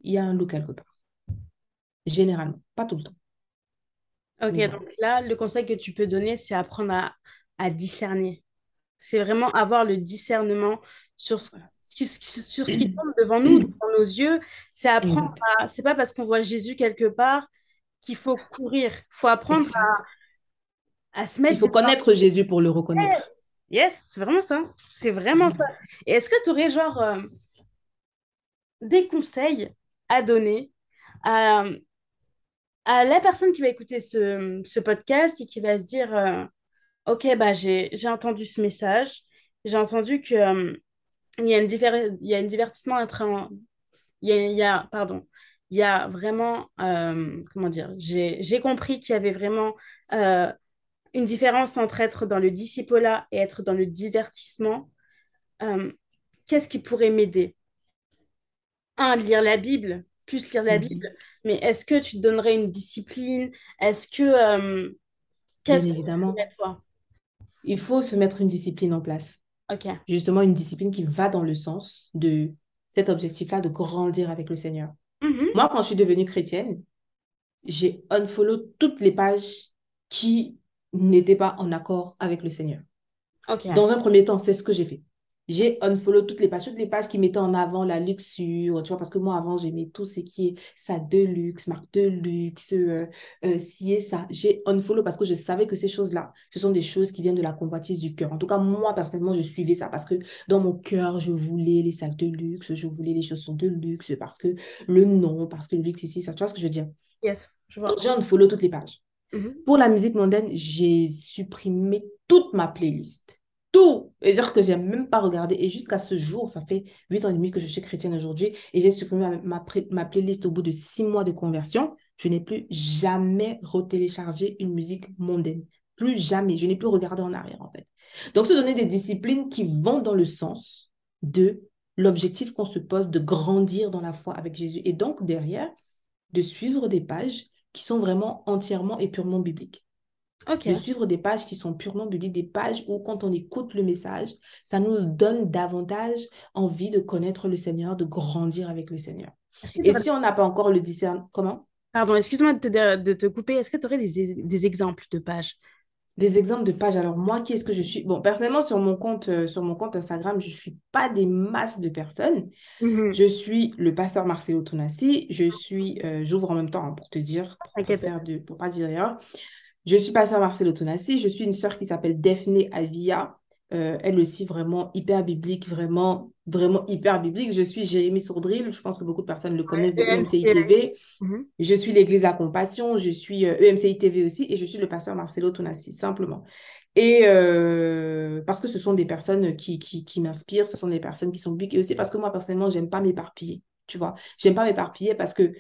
il y a un loup quelque part. Généralement, pas tout le temps. Ok, voilà. donc là, le conseil que tu peux donner, c'est apprendre à, à discerner. C'est vraiment avoir le discernement sur ce, sur ce qui tombe devant nous, devant nos yeux. C'est apprendre à... C'est pas parce qu'on voit Jésus quelque part qu'il faut courir. Il faut apprendre à, à, se mettre... Il faut connaître Jésus pour le reconnaître. Yes, c'est vraiment ça. C'est vraiment ça. Et est-ce que tu aurais genre euh, des conseils à donner à, la personne qui va écouter ce, podcast et qui va se dire euh, Ok, bah, j'ai entendu ce message, j'ai entendu que euh, y a une y a un divertissement entre il y a, pardon il y a vraiment comment dire j'ai compris qu'il y avait vraiment une différence entre être dans le discipola et être dans le divertissement, euh, qu'est-ce qui pourrait m'aider? Un, lire la Bible, plus lire la mhm. Bible, mais est-ce que tu te donnerais une discipline? Est-ce que... Euh, qu'est-ce évidemment. toi? Il faut se mettre une discipline en place. Ok. Justement, une discipline qui va dans le sens de cet objectif-là de grandir avec le Seigneur. Mhm. Moi, quand je suis devenue chrétienne, j'ai unfollow toutes les pages qui n'était pas en accord avec le Seigneur. Dans un premier temps, c'est ce que j'ai fait. J'ai unfollow toutes les pages, toutes les pages qui mettaient en avant la luxure, tu vois, parce que moi, avant, j'aimais tout ce qui est sac de luxe, marque de luxe, euh, euh, ci et ça. J'ai unfollow parce que je savais que ces choses-là, ce sont des choses qui viennent de la convoitise du cœur. En tout cas, moi, personnellement, je suivais ça parce que dans mon cœur, je voulais les sacs de luxe, je voulais les chaussons de luxe, parce que le nom, parce que le luxe ici, ça, tu vois ce que je veux dire? Yes, je vois. J'ai unfollow toutes les pages. Mhm. Pour la musique mondaine, j'ai supprimé toute ma playlist. Tout. C'est-à-dire que j'ai même pas regardé. Et jusqu'à ce jour, ça fait huit ans et demi que je suis chrétienne aujourd'hui. Et j'ai supprimé ma, ma, playlist au bout de six mois de conversion. Je n'ai plus jamais retéléchargé une musique mondaine. Plus jamais. Je n'ai plus regardé en arrière, en fait. Donc, se donner des disciplines qui vont dans le sens de l'objectif qu'on se pose de grandir dans la foi avec Jésus. Et donc, derrière, de suivre des pages qui sont vraiment entièrement et purement bibliques. De suivre des pages qui sont purement bibliques, des pages où quand on écoute le message, ça nous donne davantage envie de connaître le Seigneur, de grandir avec le Seigneur. Et si on n'a pas encore le discernement, comment? Pardon, excuse-moi de te, de te couper. Est-ce que tu aurais des, des exemples de pages? Des exemples de pages. Alors, moi, qui est-ce que je suis? Bon, personnellement, sur mon compte, euh, sur mon compte Instagram, je ne suis pas des masses de personnes. Mhm. Je suis le pasteur Marcelo Tonassi. Je suis, euh, j'ouvre en même temps hein, pour te dire, pour ne faire de, pour pas dire rien. Je suis pasteur Marcelo Tonassi. Je suis une sœur qui s'appelle Daphne Avia. Euh, elle aussi, vraiment hyper biblique, vraiment vraiment hyper biblique. Je suis Jérémy Sourdril, je pense que beaucoup de personnes le connaissent de EMCI TV. Mhm. Je suis l'Église à Compassion, je suis EMCI euh, TV aussi et je suis le pasteur Marcelo Tonassi, simplement. Et euh, parce que ce sont des personnes qui, qui, qui m'inspirent, ce sont des personnes qui sont bibliques et aussi parce que moi, personnellement, j'aime pas m'éparpiller, tu vois. J'aime pas m'éparpiller parce que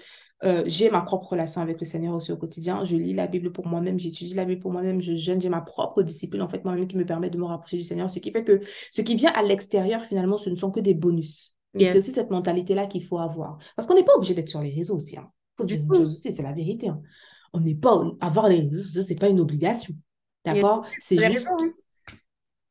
euh, j'ai ma propre relation avec le Seigneur aussi au quotidien. Je lis la Bible pour moi-même, j'étudie la Bible pour moi-même, je jeûne, j'ai ma propre discipline en fait moi-même qui me permet de me rapprocher du Seigneur. Ce qui fait que ce qui vient à l'extérieur, finalement, ce ne sont que des bonus. Et c'est aussi cette mentalité-là qu'il faut avoir. Parce qu'on n'est pas obligé d'être sur les réseaux aussi. Hein. faut dire une chose aussi, c'est la vérité. Hein. On n'est pas... Avoir les réseaux sociaux, ce n'est pas une obligation. D'accord? C'est juste... Hein.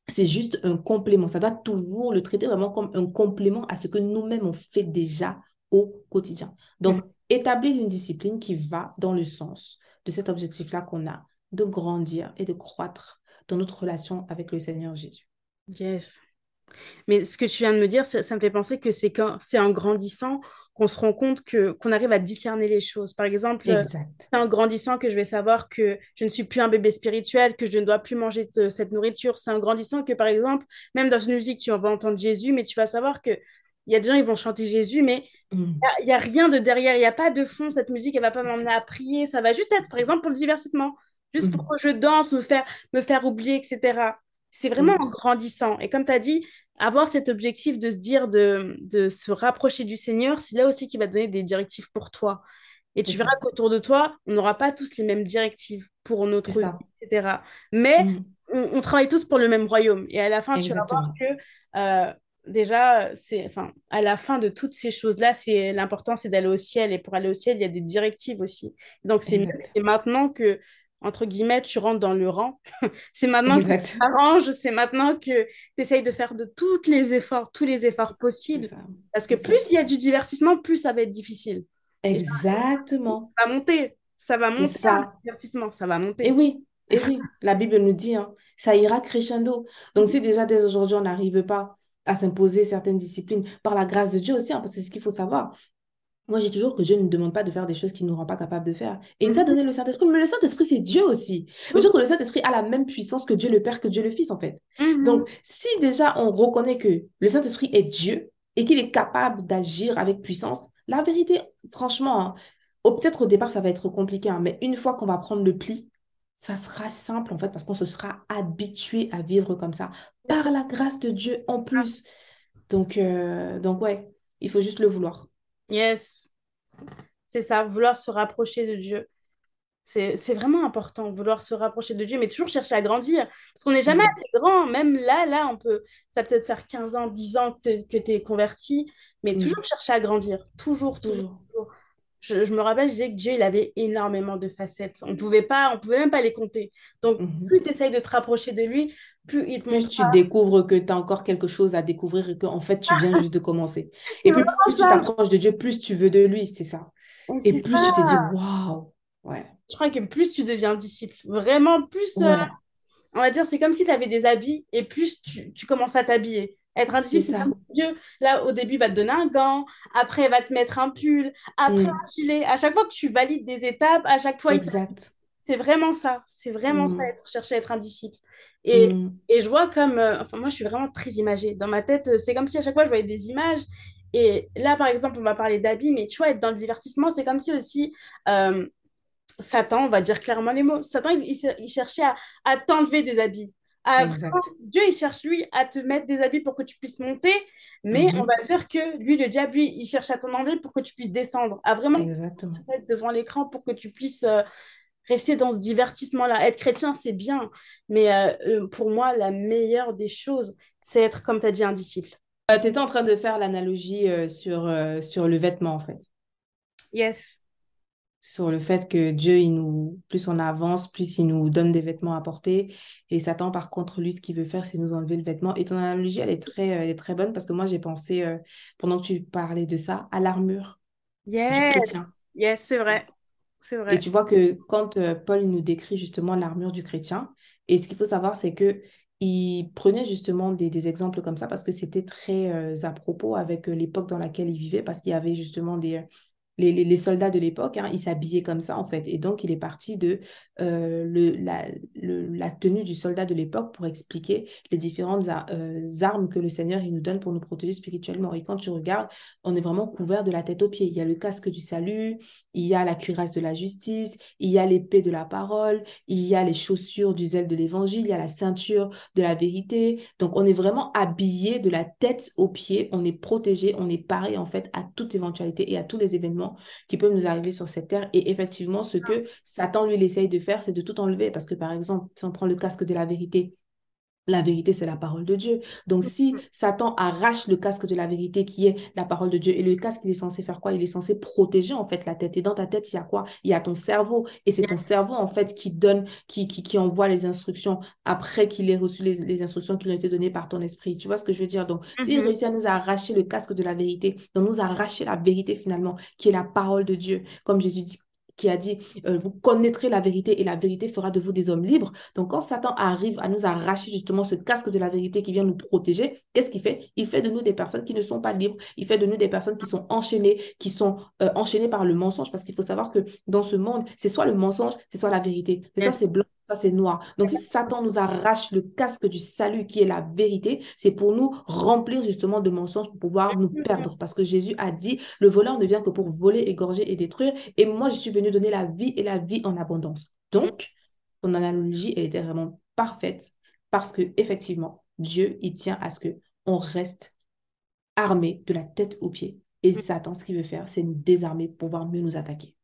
C'est juste un complément. Ça doit toujours le traiter vraiment comme un complément à ce que nous-mêmes on fait déjà au quotidien. Donc, mm établir une discipline qui va dans le sens de cet objectif-là qu'on a, de grandir et de croître dans notre relation avec le Seigneur Jésus. Yes. Mais ce que tu viens de me dire, ça, me fait penser que c'est c'est en grandissant qu'on se rend compte que qu'on arrive à discerner les choses. Par exemple, c'est en grandissant que je vais savoir que je ne suis plus un bébé spirituel, que je ne dois plus manger cette nourriture. C'est en grandissant que, par exemple, même dans une musique, tu vas entendre Jésus, mais tu vas savoir que il y a des gens qui vont chanter Jésus, mais il mm. n'y a, rien de derrière, il n'y a pas de fond. Cette musique, elle va pas m'emmener à prier. Ça va juste être, par exemple, pour le divertissement, juste pour mm. que je danse, me faire, me faire oublier, etc. C'est vraiment en grandissant. Et comme tu as dit, avoir cet objectif de se dire, de, de se rapprocher du Seigneur, c'est là aussi qui va donner des directives pour toi. Et tu verras qu'autour de toi, on n'aura pas tous les mêmes directives pour notre vie, etc. Mais on, travaille tous pour le même royaume. Et à la fin, tu vas voir que euh, déjà, c'est, enfin, à la fin de toutes ces choses-là, c'est l'important, c'est d'aller au ciel. Et pour aller au ciel, il y a des directives aussi. Donc, c'est, maintenant que, entre guillemets, tu rentres dans le rang. c'est maintenant que tu t'arranges, c'est maintenant que tu essayes de faire de tous les efforts, tous les efforts possibles. Parce que plus il y a du divertissement, plus ça va être difficile. Exactement. ça va monter. Ça va monter. Ça. Le divertissement, ça va monter. Et oui, et oui, la Bible nous dit, hein, ça ira crescendo. Donc, si déjà dès aujourd'hui, on n'arrive pas à s'imposer certaines disciplines par la grâce de Dieu aussi, hein, parce que c'est ce qu'il faut savoir. Moi, j'ai toujours que Dieu ne nous demande pas de faire des choses qu'il ne nous rend pas capable de faire. Et il nous a donné le Saint-Esprit, mais le Saint-Esprit, c'est Dieu aussi. Je veux que le Saint-Esprit a la même puissance que Dieu le Père, que Dieu le Fils, en fait. Mhm. Donc, si déjà on reconnaît que le Saint-Esprit est Dieu et qu'il est capable d'agir avec puissance, la vérité, franchement, hein, peut-être au départ, ça va être compliqué, hein, mais une fois qu'on va prendre le pli, ça sera simple, en fait, parce qu'on se sera habitué à vivre comme ça, par la grâce de Dieu en plus. Donc, euh, donc ouais, il faut juste le vouloir. Yes. C'est ça, vouloir se rapprocher de Dieu. C'est vraiment important, vouloir se rapprocher de Dieu, mais toujours chercher à grandir. Parce qu'on n'est jamais Mhm. assez grand. Même là, là, on peut, ça peut être faire 15 ans, 10 ans que tu es converti, mais Mhm. toujours chercher à grandir. Toujours. toujours. Je, je me rappelle, je disais que Dieu, il avait énormément de facettes. On pouvait pas, on pouvait même pas les compter. Donc, Mhm. plus tu essayes de te rapprocher de lui, plus il te Plus tu découvres que tu as encore quelque chose à découvrir et que en fait, tu viens juste de commencer. Et puis, plus tu t'approches de Dieu, plus tu veux de lui, c'est ça. Et plus tu te dis, waouh, ouais, Je crois que plus tu deviens disciple, vraiment plus. euh, on va dire, c'est comme si tu avais des habits et plus tu, tu commences à t'habiller. Être un c'est ça. Dieu. Là, au début, il va te donner un gant, après, il va te mettre un pull, après, Mm, un gilet. À chaque fois que tu valides des étapes, à chaque fois, exact. c'est vraiment ça. C'est vraiment ça, Mm, être, chercher à être un disciple. Et, mm, et je vois comme. euh, enfin, moi, je suis vraiment très imagée. Dans ma tête, euh, c'est comme si à chaque fois, je voyais des images. Et là, par exemple, on va parler d'habits, mais tu vois, être dans le divertissement, c'est comme si aussi. euh, Satan, on va dire clairement les mots. Satan, il, il cherchait à, à t'enlever des habits. À vraiment- exact. Dieu, il cherche, lui, à te mettre des habits pour que tu puisses monter, mais on Mhm, va dire que lui, le diable, lui, il cherche à t'en enlever pour que tu puisses descendre, à vraiment mettre devant l'écran pour que tu puisses euh, rester dans ce divertissement-là. Être chrétien, c'est bien, mais euh, euh, pour moi, la meilleure des choses, c'est être, comme tu as dit, un disciple. tu étais en train de faire l'analogie euh, sur, euh, sur le vêtement, en fait. Yes. Sur le fait que Dieu, il nous, plus on avance, plus il nous donne des vêtements à porter. Et Satan, par contre, lui, ce qu'il veut faire, c'est nous enlever le vêtement. Et ton analogie, elle est très, euh, elle est très bonne parce que moi, j'ai pensé, euh, pendant que tu parlais de ça, à l'armure du Yes. chrétien. Yes, c'est vrai. C'est Et vrai. tu vois que quand euh, Paul nous décrit justement l'armure du chrétien, et ce qu'il faut savoir, c'est que il prenait justement des, des exemples comme ça parce que c'était très euh, à propos avec l'époque dans laquelle il vivait, parce qu'il y avait justement des, les, soldats de l'époque, hein, ils s'habillaient comme ça en fait. Et donc, il est parti de euh, la, tenue du soldat de l'époque pour expliquer les différentes euh, armes que le Seigneur nous donne pour nous protéger spirituellement. Et quand tu regardes, on est vraiment couvert de la tête aux pieds. Il y a le casque du salut, il y a la cuirasse de la justice, il y a l'épée de la parole, il y a les chaussures du zèle de l'évangile, il y a la ceinture de la vérité. Donc, on est vraiment habillé de la tête aux pieds, on est protégé, on est paré en fait à toute éventualité et à tous les événements qui peuvent nous arriver sur cette terre. Et effectivement, ce que Satan, lui, essaye de faire, c'est de tout enlever. Parce que, par exemple, si on prend le casque de la vérité, la vérité, c'est la parole de Dieu. Donc, si Satan arrache le casque de la vérité qui est la parole de Dieu, et le casque, il est censé faire quoi? Il est censé protéger, en fait, la tête. Et dans ta tête, il y a quoi? Il y a ton cerveau. Et c'est ton cerveau, en fait, qui donne, qui, qui, qui envoie les instructions après qu'il ait reçu les, les instructions qui lui ont été données par ton esprit. Tu vois ce que je veux dire? Donc, s'il Mhm. réussit à nous arracher le casque de la vérité, donc nous arracher la vérité, finalement, qui est la parole de Dieu, comme Jésus dit, qui a dit, euh, vous connaîtrez la vérité et la vérité fera de vous des hommes libres. Donc, quand Satan arrive à nous arracher justement ce casque de la vérité qui vient nous protéger, qu'est-ce qu'il fait? Il fait de nous des personnes qui ne sont pas libres. Il fait de nous des personnes qui sont enchaînées, qui sont euh, enchaînées par le mensonge. Parce qu'il faut savoir que dans ce monde, c'est soit le mensonge, c'est soit la vérité. C'est ça, c'est blanc. Ça, c'est noir. Donc, si Satan nous arrache le casque du salut qui est la vérité, c'est pour nous remplir justement de mensonges pour pouvoir nous perdre. Parce que Jésus a dit, le voleur ne vient que pour voler, égorger et détruire. Et moi, je suis venu donner la vie et la vie en abondance. Donc, ton analogie, elle était vraiment parfaite parce que effectivement, Dieu, il tient à ce que on reste armé de la tête aux pieds. Et Satan, ce qu'il veut faire, c'est nous désarmer pour pouvoir mieux nous attaquer.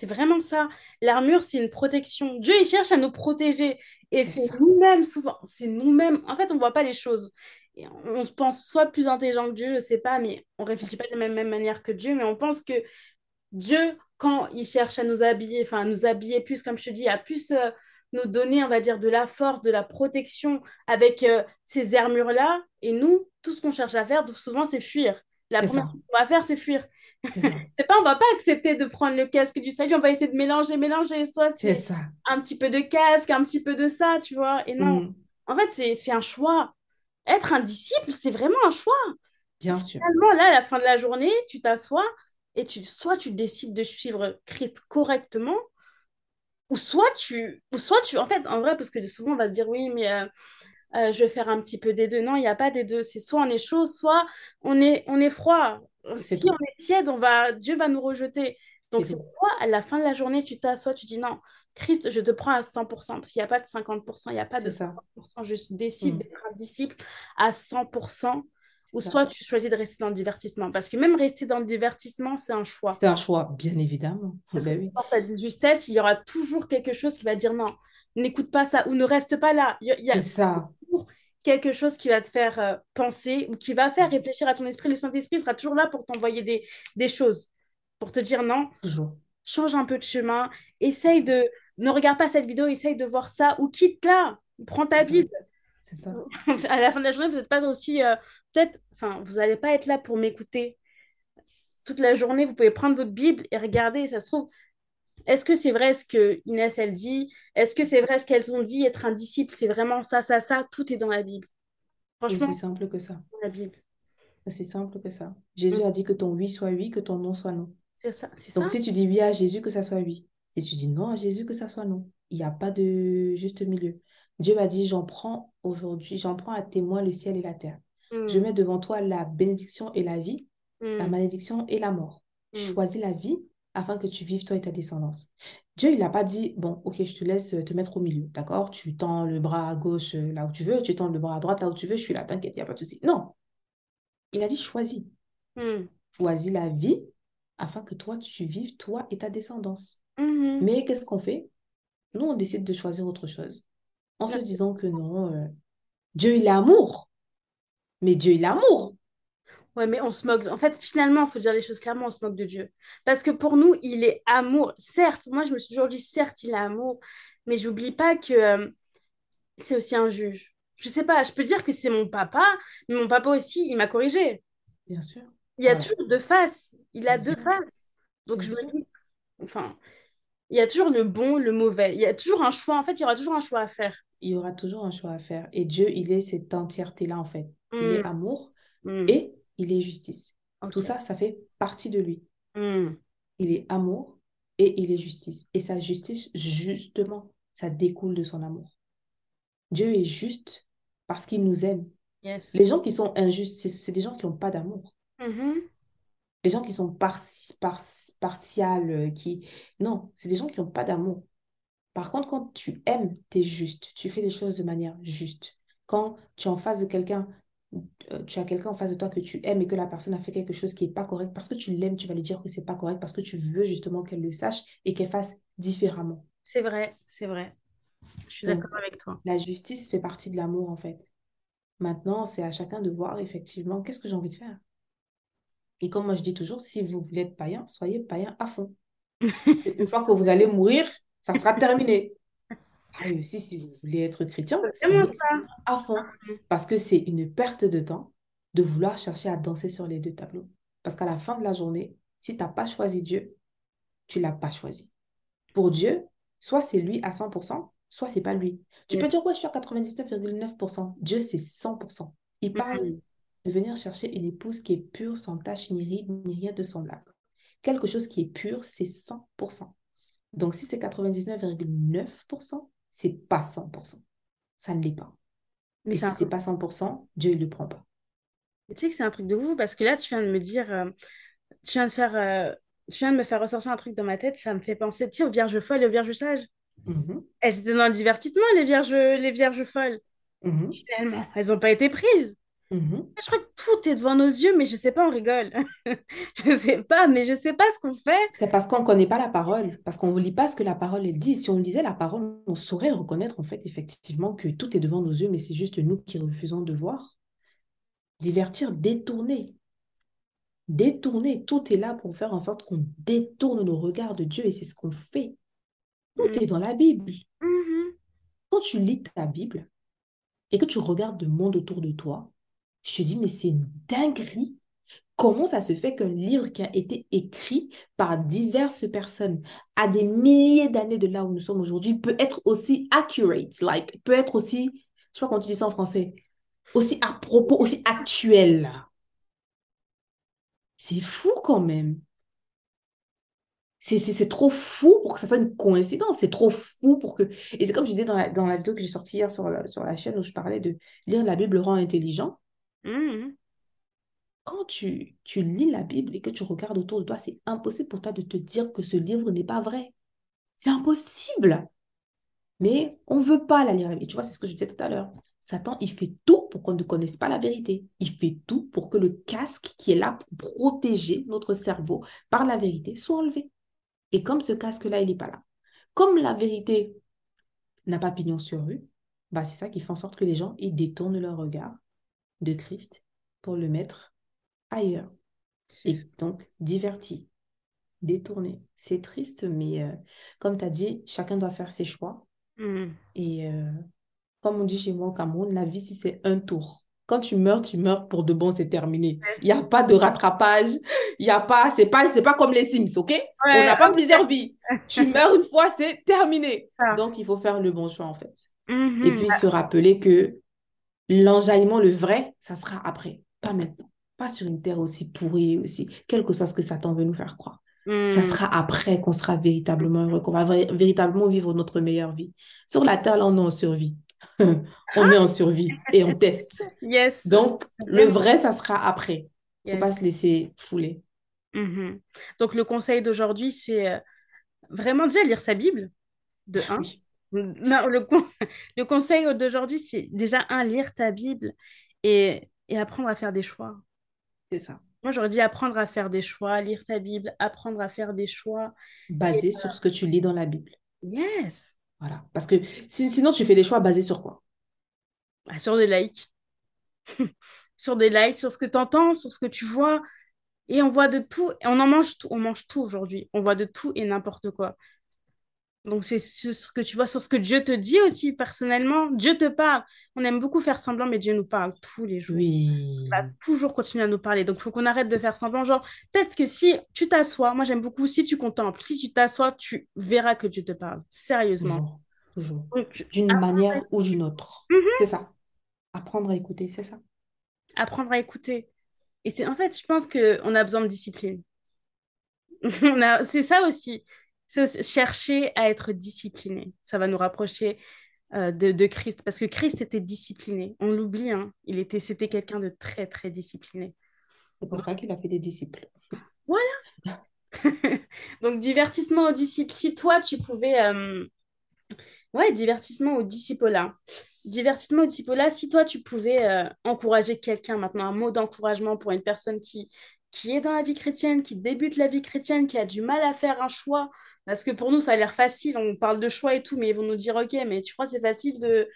C'est vraiment ça. L'armure, c'est une protection. Dieu, il cherche à nous protéger. Et C'est nous-mêmes, souvent. C'est nous-mêmes. En fait, on ne voit pas les choses. Et on se pense soit plus intelligent que Dieu, je ne sais pas, mais on ne réfléchit pas de la même, même manière que Dieu. Mais on pense que Dieu, quand il cherche à nous habiller, enfin, à nous habiller plus, comme je te dis, à plus euh, nous donner, on va dire, de la force, de la protection avec euh, ces armures-là. Et nous, tout ce qu'on cherche à faire, souvent, c'est fuir. La première chose qu'on va faire, c'est fuir. C'est pas, on va pas accepter de prendre le casque du salut, on va essayer de mélanger, mélanger. Soit C'est ça. un petit peu de casque, un petit peu de ça, tu vois. Et non, Mm. en fait, c'est c'est un choix. être un disciple, c'est vraiment un choix. Bien sûr. Finalement, là, à la fin de la journée, tu t'assois et tu, soit tu décides de suivre Christ correctement, ou soit tu, ou soit tu, en fait, en vrai, parce que souvent on va se dire, oui, mais euh, euh, je vais faire un petit peu des deux. Non, il n'y a pas des deux. C'est soit on est chaud, soit on est, on est froid. Si on est tiède, on va, Dieu va nous rejeter. Donc, c'est soit à la fin de la journée, tu t'assois, tu dis non, Christ, je te prends à 100%, parce qu'il n'y a pas de 50%, il n'y a pas de 100%. Je décide mm. d'être un disciple à 100%. Ou soit tu choisis de rester dans le divertissement. Parce que même rester dans le divertissement, c'est un choix. C'est un choix, bien évidemment. Parce ben que à justesse, il y aura toujours quelque chose qui va dire non, n'écoute pas ça ou ne reste pas là. Il y a, ça. Quelque chose qui va te faire euh, penser ou qui va faire mm. réfléchir à ton esprit. Le Saint-Esprit sera toujours là pour t'envoyer des, des choses, pour te dire non, change un peu de chemin, essaye de, ne regarde pas cette vidéo, essaye de voir ça ou quitte-la, prends ta Bible. C'est ça. à la fin de la journée, vous n'êtes pas aussi, euh, peut-être, enfin, vous n'allez pas être là pour m'écouter toute la journée. Vous pouvez prendre votre Bible et regarder. Ça se trouve, est-ce que c'est vrai ce que Inès elle dit? Est-ce que c'est vrai ce qu'elles ont dit? Être un disciple, c'est vraiment ça, ça, ça. Tout est dans la Bible. Franchement, c'est simple que ça. La Bible. C'est simple que ça. Jésus mm. a dit que ton oui soit oui, que ton non soit non. C'est ça. Donc si tu dis oui à Jésus, que ça soit oui. Et tu dis non à Jésus, que ça soit non. Il n'y a pas de juste milieu. Dieu m'a dit, j'en prends aujourd'hui, j'en prends à témoin le ciel et la terre. Je mm. mets devant toi la bénédiction et la vie, la mm. malédiction et la mort. Choisis la vie afin que tu vives toi et ta descendance. Dieu, il n'a pas dit, bon, ok, je te laisse te mettre au milieu, d'accord? Tu tends le bras à gauche euh, là où tu veux, tu tends le bras à droite là où tu veux, je suis là, t'inquiète, il n'y a pas de souci. Non. Il a dit, choisis. Hmm. Choisis la vie afin que toi, tu vives toi et ta descendance. Mm-hmm. Mais qu'est-ce qu'on fait? Nous, on décide de choisir autre chose en se disant que non, euh, Dieu, il est amour. Mais Dieu, il est amour. Ouais, mais on se moque. En fait, finalement, il faut dire les choses clairement, on se moque de Dieu. Parce que pour nous, il est amour. Certes, moi, je me suis toujours dit, certes, il est amour, mais j'oublie pas que euh, c'est aussi un juge. Je sais pas, je peux dire que c'est mon papa, mais mon papa aussi, il m'a corrigé. Bien sûr. Il y a toujours deux faces. Il a deux faces. Donc, je me dis, enfin, il y a toujours le bon, le mauvais. Il y a toujours un choix. En fait, il y aura toujours un choix à faire. Il y aura toujours un choix à faire. Et Dieu, il est cette entièreté-là, en fait. Il est mm. amour mm. et il est justice. Tout ça, ça fait partie de lui. Hmm. Il est amour et il est justice. Et sa justice, justement, ça découle de son amour. Dieu est juste parce qu'il nous aime. Les gens qui sont injustes, c'est des gens qui n'ont pas d'amour. Mm-hmm. Les gens qui sont par, par, partials, euh, qui... Non, c'est des gens qui n'ont pas d'amour. Par contre, quand tu aimes, tu es juste. Tu fais les choses de manière juste. Quand tu es en face de quelqu'un tu as quelqu'un en face de toi que tu aimes et que la personne a fait quelque chose qui n'est pas correct, parce que tu l'aimes, tu vas lui dire que c'est pas correct, parce que tu veux justement qu'elle le sache et qu'elle fasse différemment. C'est vrai, c'est vrai. Je suis d'accord avec toi. La justice fait partie de l'amour, en fait. Maintenant, c'est à chacun de voir effectivement qu'est-ce que j'ai envie de faire. Et comme moi je dis toujours, si vous voulez être païen, soyez païen à fond. Une fois que vous allez mourir, ça sera terminé. Et aussi, si vous voulez être chrétien, à fond. Parce que c'est une perte de temps de vouloir chercher à danser sur les deux tableaux. Parce qu'à la fin de la journée, si tu n'as pas choisi Dieu, tu ne l'as pas choisi. Pour Dieu, soit c'est lui à 100%, soit c'est pas lui. Tu peux dire, ouais, je suis à 99,9%. Dieu, c'est 100%. Il parle mm-hmm. de venir chercher une épouse qui est pure, sans tache, ni ride, ni rien de semblable. Quelque chose qui est pur, c'est 100%. Donc, si c'est 99,9%, c'est pas 100%. Ça ne l'est pas. Mais Et si c'est pas 100%, Dieu ne le prend pas. Tu sais que c'est un truc de vous parce que là, tu viens de me dire, euh, tu viens de faire, euh, tu viens de me faire ressortir un truc dans ma tête, ça me fait penser, tu sais, aux vierges folles et aux vierges sages. Mm-hmm. Elles étaient dans le divertissement, les vierges, les vierges folles. Mm-hmm. Finalement, elles n'ont pas été prises. Mhm. Je crois que tout est devant nos yeux, mais je sais pas, on rigole. je sais pas, mais je sais pas ce qu'on fait. C'est parce qu'on ne connaît pas la parole, parce qu'on ne lit pas ce que la parole elle dit. Si on lisait la parole, on saurait reconnaître en fait effectivement que tout est devant nos yeux, mais c'est juste nous qui refusons de voir. Divertir, détourner. Détourner, tout est là pour faire en sorte qu'on détourne nos regards de Dieu et c'est ce qu'on fait. Tout est dans la Bible. Mm-hmm. Quand tu lis ta Bible et que tu regardes le monde autour de toi, je te dis, mais c'est une dinguerie. Comment ça se fait qu'un livre qui a été écrit par diverses personnes à des milliers d'années de là où nous sommes aujourd'hui peut être aussi accurate, like, peut être aussi, je comment tu dis ça en français, aussi à propos, aussi actuel. C'est fou quand même. C'est trop fou pour que ça soit une coïncidence. C'est trop fou pour que... Et c'est comme je disais dans la, dans la vidéo que j'ai sortie hier sur la, sur la chaîne où je parlais de lire la Bible rend intelligent. Mhm. Quand tu, tu lis la Bible et que tu regardes autour de toi, c'est impossible pour toi de te dire que ce livre n'est pas vrai. C'est impossible. Mais on ne veut pas la lire. Et tu vois, c'est ce que je disais tout à l'heure. Satan, il fait tout pour qu'on ne connaisse pas la vérité. Il fait tout pour que le casque qui est là pour protéger notre cerveau par la vérité soit enlevé. Et comme ce casque-là, il n'est pas là. Comme la vérité n'a pas pignon sur rue, bah c'est ça qui fait en sorte que les gens ils détournent leur regard de Christ pour le mettre ailleurs. Et donc, diverti, détourné. C'est triste, mais euh, comme tu as dit, chacun doit faire ses choix. Mm. Et euh, comme on dit chez moi au Cameroun, la vie, si c'est un tour. Quand tu meurs, tu meurs pour de bon, c'est terminé. Il n'y a pas de rattrapage. Il y a pas, c'est pas, c'est pas comme les Sims, ok? On n'a pas plusieurs vies. tu meurs une fois, c'est terminé. Donc, il faut faire le bon choix, en fait. Mhm. Et puis, se rappeler que l'enjaillement, le vrai, ça sera après, pas maintenant. Pas sur une terre aussi pourrie, aussi, quel que soit ce que Satan veut nous faire croire. Ça Mm. sera après qu'on sera véritablement heureux, qu'on va véritablement vivre notre meilleure vie. Sur la terre, là, on est en survie. on est en survie et on teste. Yes. Donc, le vrai, ça sera après. Yes. faut pas se laisser fouler. Mhm. Donc, le conseil d'aujourd'hui, c'est euh, vraiment déjà lire sa Bible, de un. Oui. Non, le, con- le conseil d'aujourd'hui, c'est déjà, un, lire ta Bible et, et apprendre à faire des choix. C'est ça. Moi, j'aurais dit apprendre à faire des choix, lire ta Bible, apprendre à faire des choix. Basé sur ce que tu lis dans la Bible. Yes. Voilà. Parce que si- sinon, tu fais des choix basés sur quoi? Ah, sur des likes. sur des likes, sur ce que tu entends, sur ce que tu vois. Et on voit de tout. Et on en mange tout. On mange tout aujourd'hui. On voit de tout et n'importe quoi. Donc, c'est ce que tu vois, sur ce que Dieu te dit aussi, personnellement. Dieu te parle. On aime beaucoup faire semblant, mais Dieu nous parle tous les jours. Oui. Il va toujours continuer à nous parler. Donc, il faut qu'on arrête de faire semblant. Genre, peut-être que si tu t'assois, moi j'aime beaucoup, si tu contemples, si tu t'assois, tu verras que Dieu te parle. Sérieusement. Toujours. D'une manière ou d'une autre. Mhm. C'est ça. Apprendre à écouter, c'est ça. apprendre à écouter. Et c'est en fait, je pense qu'on a besoin de discipline. C'est ça aussi. C'est chercher à être discipliné. Ça va nous rapprocher euh, de, de Christ. Parce que Christ était discipliné. On l'oublie, hein. Il était, c'était quelqu'un de très, très discipliné. C'est pour ça qu'il a fait des disciples. Donc, divertissement aux disciples. Si toi, tu pouvais... euh, Ouais, divertissement au disciple-là. Divertissement au disciple-là, si toi, tu pouvais euh, encourager quelqu'un maintenant, un mot d'encouragement pour une personne qui, qui est dans la vie chrétienne, qui débute la vie chrétienne, qui a du mal à faire un choix, parce que pour nous, ça a l'air facile, on parle de choix et tout, mais ils vont nous dire, OK, mais tu crois que c'est facile de,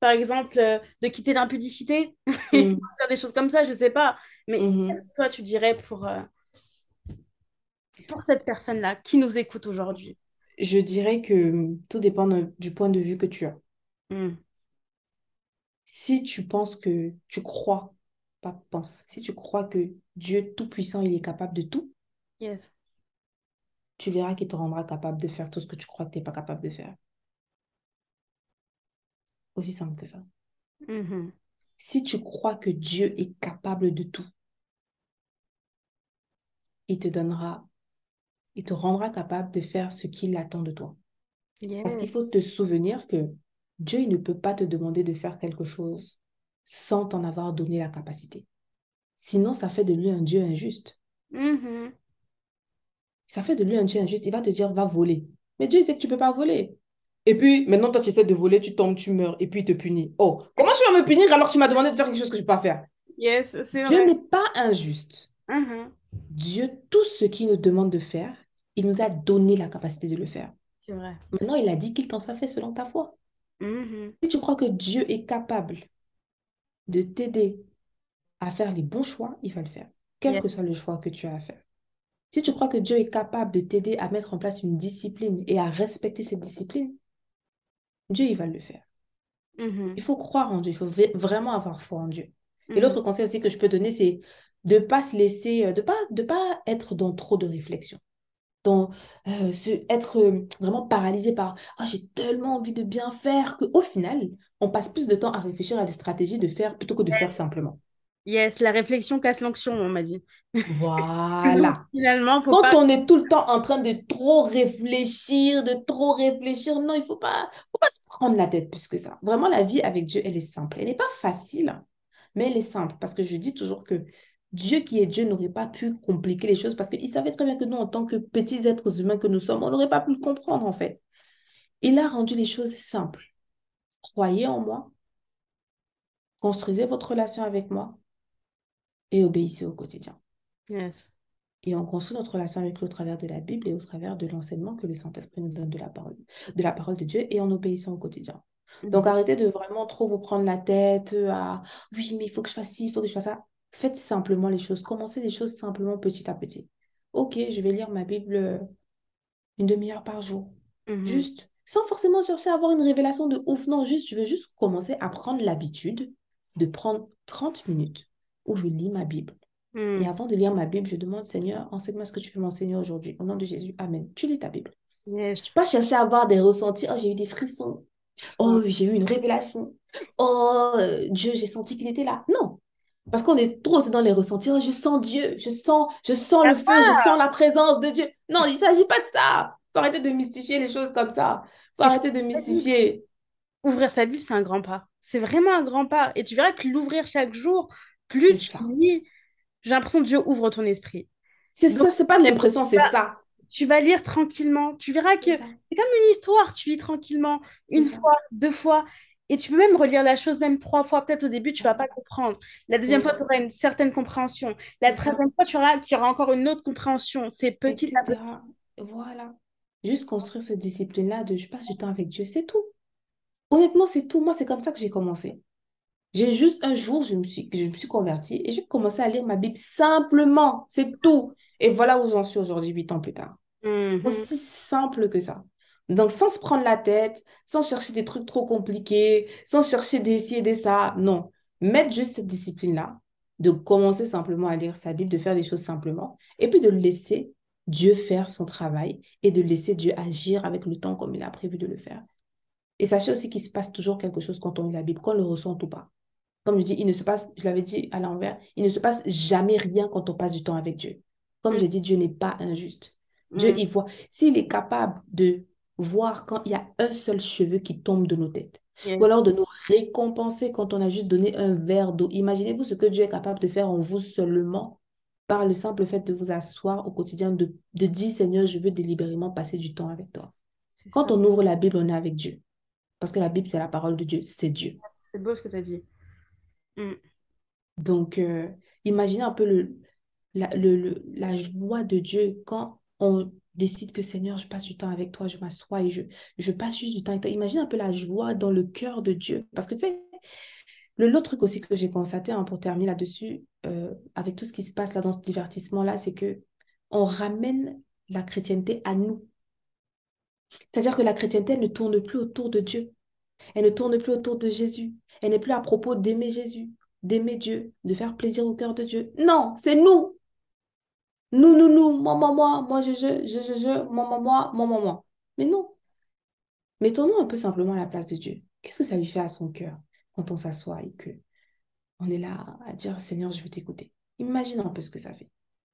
par exemple, euh, de quitter l'impudicité et Mm. faire des choses comme ça, je sais pas. Mais Mhm. qu'est-ce que toi, tu dirais pour, euh, pour cette personne-là qui nous écoute aujourd'hui? Je dirais que tout dépend de- du point de vue que tu as. Mm. Si tu penses que tu crois, pas pense, si tu crois que Dieu Tout-Puissant, il est capable de tout, Yes. Tu verras qu'il te rendra capable de faire tout ce que tu crois que tu n'es pas capable de faire. Aussi simple que ça. Mhm. Si tu crois que Dieu est capable de tout, il te donnera, il te rendra capable de faire ce qu'il attend de toi. Parce qu'il faut te souvenir que Dieu, il ne peut pas te demander de faire quelque chose sans t'en avoir donné la capacité. Sinon, ça fait de lui un Dieu injuste. Mhm. Ça fait de lui un Dieu injuste. Il va te dire, va voler. Mais Dieu, il sait que tu ne peux pas voler. Et puis, maintenant, toi, tu essaies de voler, tu tombes, tu meurs, et puis il te punit. Oh, comment tu vas me punir alors que tu m'as demandé de faire quelque chose que je ne peux pas faire? Yes, c'est Dieu n'est pas injuste. Mhm. Dieu, tout ce qu'il nous demande de faire, il nous a donné la capacité de le faire. C'est vrai. Maintenant, il a dit qu'il t'en soit fait selon ta foi. Mhm. Si tu crois que Dieu est capable de t'aider à faire les bons choix, il va le faire, quel Yes. que soit le choix que tu as à faire. Si tu crois que Dieu est capable de t'aider à mettre en place une discipline et à respecter cette discipline, Dieu, il va le faire. Mhm. Il faut croire en Dieu, il faut v- vraiment avoir foi en Dieu. Et Mhm. l'autre conseil aussi que je peux donner, c'est de ne pas se laisser, euh, de pas, de pas être dans trop de réflexion. Dans, euh, se- être euh, vraiment paralysé par ah, j'ai tellement envie de bien faire qu'au final, on passe plus de temps à réfléchir à des stratégies de faire plutôt que de faire simplement. Yes, la réflexion casse l'onction, on m'a dit. Voilà. Finalement, faut Quand pas... on est tout le temps en train de trop réfléchir, de trop réfléchir, non, il faut pas, faut pas se prendre la tête plus que ça. Vraiment, la vie avec Dieu, elle est simple. Elle n'est pas facile, mais elle est simple. Parce que je dis toujours que Dieu qui est Dieu n'aurait pas pu compliquer les choses parce qu'il savait très bien que nous, en tant que petits êtres humains que nous sommes, on n'aurait pas pu le comprendre en fait. Il a rendu les choses simples. Croyez en moi, construisez votre relation avec moi et obéissez au quotidien. Yes. Et on construit notre relation avec lui au travers de la Bible et au travers de l'enseignement que le Saint-Esprit nous donne de la parole, de la parole de Dieu et en obéissant au quotidien. Donc Mhm. arrêtez de vraiment trop vous prendre la tête à oui, mais il faut que je fasse ci, il faut que je fasse ça. Faites simplement les choses. Commencez les choses simplement petit à petit. Ok, je vais lire ma Bible euh, une demi-heure par jour. Mhm. Juste, sans forcément chercher à avoir une révélation de ouf. Non, juste, je veux juste commencer à prendre l'habitude de prendre 30 minutes où je lis ma Bible. Et avant de lire ma Bible, je demande, Seigneur, enseigne-moi ce que tu veux m'enseigner aujourd'hui. Au nom de Jésus, Amen. Tu lis ta Bible. Yes. Tu pas chercher à avoir des ressentis. Oh, j'ai eu des frissons. Oh, j'ai eu une révélation. Oh, euh, Dieu, j'ai senti qu'il était là. Non. Parce qu'on est trop dans les ressentis. Oh, je sens Dieu. Je sens, je sens le feu. Je sens la présence de Dieu. Non, il ne s'agit pas de ça. faut arrêter de mystifier les choses comme ça. faut Et arrêter de mystifier. Ouvrir sa Bible, c'est un grand pas. C'est vraiment un grand pas. Et tu verras que l'ouvrir chaque jour, plus tu ça. lis, j'ai l'impression que Dieu ouvre ton esprit. C'est ça, c'est pas de l'impression, c'est ça. tu vas lire tranquillement. Tu verras que C'est comme une histoire. Tu lis tranquillement, une ça. fois, deux fois. Et tu peux même relire la chose même trois fois. Peut-être au début, tu vas pas comprendre. La deuxième Oui. fois, tu auras une certaine compréhension. La troisième fois, tu auras, tu auras encore une autre compréhension. C'est petit à etc. petit. Voilà. Juste construire cette discipline-là de je passe du temps avec Dieu, c'est tout. Honnêtement, c'est tout. Moi, c'est comme ça que j'ai commencé. J'ai juste un jour, je me suis, je me suis convertie et j'ai commencé à lire ma Bible simplement. C'est tout. Et voilà où j'en suis aujourd'hui, huit ans plus tard. Mhm. Aussi simple que ça. Donc, sans se prendre la tête, sans chercher des trucs trop compliqués, sans chercher des ci et des ça. Non. Mettre juste cette discipline-là, de commencer simplement à lire sa Bible, de faire des choses simplement, et puis de laisser Dieu faire son travail et de laisser Dieu agir avec le temps comme il a prévu de le faire. Et sachez aussi qu'il se passe toujours quelque chose quand on lit la Bible, qu'on le ressent ou pas. Comme je dis, il ne se passe, je l'avais dit à l'envers, il ne se passe jamais rien quand on passe du temps avec Dieu. Comme j'ai dit, Dieu n'est pas injuste. Dieu, Mhm. il voit. S'il est capable de voir quand il y a un seul cheveu qui tombe de nos têtes, ou alors de nous récompenser quand on a juste donné un verre d'eau. Imaginez-vous ce que Dieu est capable de faire en vous seulement par le simple fait de vous asseoir au quotidien, de, de dire, Seigneur, je veux délibérément passer du temps avec toi. Quand ça. on ouvre la Bible, on est avec Dieu. Parce que la Bible, c'est la parole de Dieu, c'est Dieu. C'est beau ce que tu as dit. Mm. Donc, euh, imaginez un peu la, joie de Dieu quand on décide que Seigneur, je passe du temps avec toi, je m'assois et je, passe juste du temps avec toi. Imagine un peu la joie dans le cœur de Dieu. Parce que tu sais, l'autre truc aussi que j'ai constaté, hein, pour terminer là-dessus, euh, avec tout ce qui se passe là dans ce divertissement-là, c'est que on ramène la chrétienté à nous. C'est-à-dire que la chrétienté, ne tourne plus autour de Dieu. Elle ne tourne plus autour de Jésus. Elle n'est plus à propos d'aimer Jésus, d'aimer Dieu, de faire plaisir au cœur de Dieu. Non, c'est nous. Nous, nous, nous, moi, moi, moi, moi, je, je, je, je, je, moi, moi, moi, moi, moi, moi. Mais non. Mettons-nous un peu simplement à la place de Dieu. Qu'est-ce que ça lui fait à son cœur quand on s'assoit et que on est là à dire Seigneur, je veux t'écouter. Imagine un peu ce que ça fait.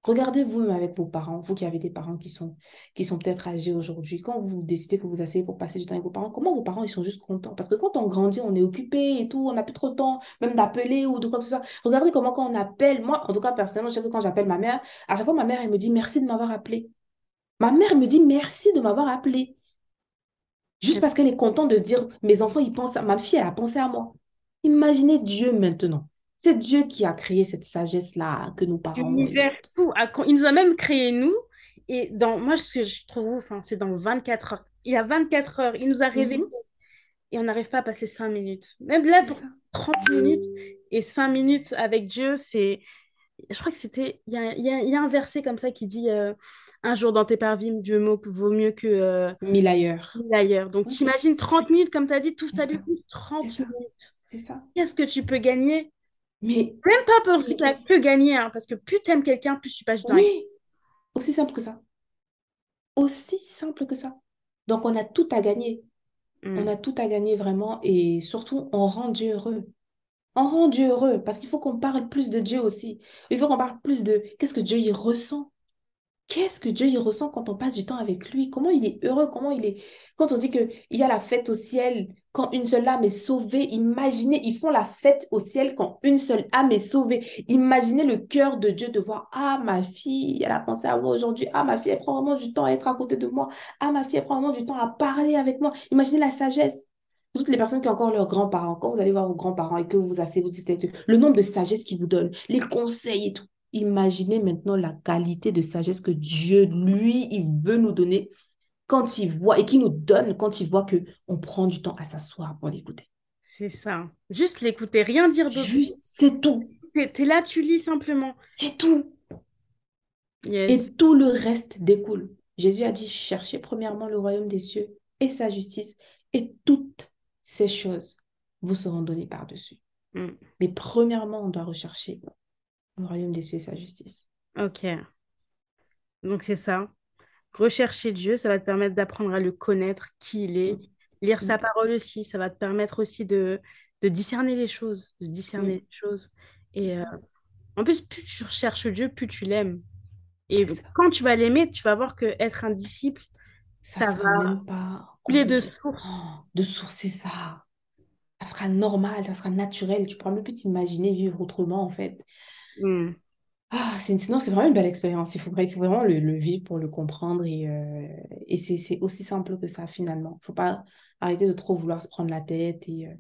Regardez vous-même avec vos parents, vous qui avez des parents qui sont, qui sont peut-être âgés aujourd'hui, quand vous décidez que vous asseyez pour passer du temps avec vos parents, comment vos parents ils sont juste contents? Parce que quand on grandit, on est occupé et tout, on n'a plus trop de temps même d'appeler ou de quoi que ce soit. Regardez comment quand on appelle, moi en tout cas personnellement, je sais que quand j'appelle ma mère, à chaque fois ma mère elle me dit merci de m'avoir appelé. Ma mère me dit merci de m'avoir appelé. Juste parce qu'elle est contente de se dire mes enfants ils pensent à ma fille, elle a pensé à moi. Imaginez Dieu maintenant. C'est Dieu qui a créé cette sagesse-là que nos parents. L'univers, tout. Il nous a même créé nous. Et dans, moi, ce que je trouve c'est dans 24 heures. Il y a 24 heures, il nous a réveillés. Mhm. Et on n'arrive pas à passer 5 minutes. Même là, pour ça. 30 minutes et 5 minutes avec Dieu, c'est. Je crois que c'était. Il y a, y a- il y a un verset comme ça qui dit euh, Un jour dans tes parvis, Dieu vaut mieux que euh, Mille ailleurs. mille ailleurs. Donc, t'imagines c'est 30 minutes, comme tu as dit, tout ta. Bible, 30 C'est ça. minutes. C'est ça. Qu'est-ce que tu peux gagner Mais Même pas pour a c'est- pu gagner, hein, parce que plus tu aimes quelqu'un, plus tu passes du temps avec oui, aussi simple que ça. Aussi simple que ça. Donc on a tout à gagner. On Mm. a tout à gagner vraiment et surtout, on rend Dieu heureux. On rend Dieu heureux parce qu'il faut qu'on parle plus de Dieu aussi. Il faut qu'on parle plus de qu'est-ce que Dieu y ressent. Qu'est-ce que Dieu y ressent quand on passe du temps avec lui? Comment il est heureux? Comment il est... Quand on dit qu'il y a la fête au ciel, quand une seule âme est sauvée, imaginez, ils font la fête au ciel quand une seule âme est sauvée. Imaginez le cœur de Dieu de voir, ah, ma fille, elle a pensé à moi aujourd'hui. Ah, ma fille, elle prend vraiment du temps à être à côté de moi. Ah, ma fille, elle prend vraiment du temps à parler avec moi. Imaginez la sagesse. Toutes les personnes qui ont encore leurs grands-parents, quand vous allez voir vos grands-parents et que vous vous asseyez, vous eux, le nombre de sagesse qu'ils vous donnent, les conseils et tout. Imaginez maintenant la qualité de sagesse que Dieu, lui, il veut nous donner quand il voit et qui nous donne quand il voit que on prend du temps à s'asseoir pour l'écouter. C'est ça. Juste l'écouter, rien dire d'autre. Juste, c'est tout. T'es, t'es là, tu lis simplement. C'est tout. Yes. Et tout le reste découle. Jésus a dit, cherchez premièrement le royaume des cieux et sa justice, et toutes ces choses vous seront données par-dessus. Mm. Mais premièrement, on doit rechercher le royaume des cieux et sa justice. Ok. Donc c'est ça. Rechercher Dieu, ça va te permettre d'apprendre à le connaître, qui il est. Lire sa Mm. parole aussi, ça va te permettre aussi de, de discerner les choses, de discerner Mm. les choses. C'est Et euh, en plus, plus tu recherches Dieu, plus tu l'aimes. Et C'est quand tu vas l'aimer, tu vas voir que être un disciple, Ça va même pas couler de source. De sourcer ça. Ça sera normal, ça sera naturel. Tu pourras même plus t'imaginer vivre autrement, en fait. Mm. Ah, c'est, sinon, c'est vraiment une belle expérience. Il faut, il faut vraiment le, le vivre pour le comprendre. Et, euh, et c'est, c'est aussi simple que ça, finalement. Il ne faut pas arrêter de trop vouloir se prendre la tête et, euh,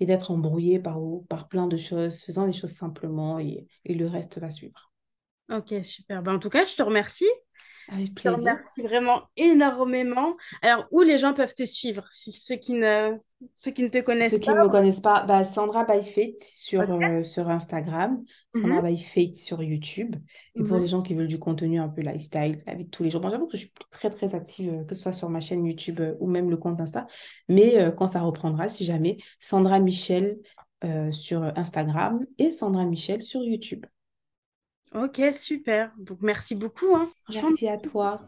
et d'être embrouillé par, par plein de choses. Faisons les choses simplement et, et le reste va suivre. Ok, super. Ben, en tout cas, je te remercie. Avec Je te plaisir. remercie vraiment énormément. Alors, où les gens peuvent te suivre, si, ceux qui ne, ceux qui ne te Ceux connaissent qui pas? ne me connaissent pas, bah, Sandra by Fate sur, euh, sur Instagram, Sandra Mhm, by Fate sur YouTube. Et pour mhm. les gens qui veulent du contenu un peu lifestyle, la vie de tous les jours, bon, j'avoue que je suis très très active, euh, que ce soit sur ma chaîne YouTube euh, ou même le compte Insta. Mais euh, quand ça reprendra, si jamais, Sandra Michel sur Instagram et Sandra Michel sur YouTube. Ok, super. Donc, merci beaucoup. Hein. Merci à toi.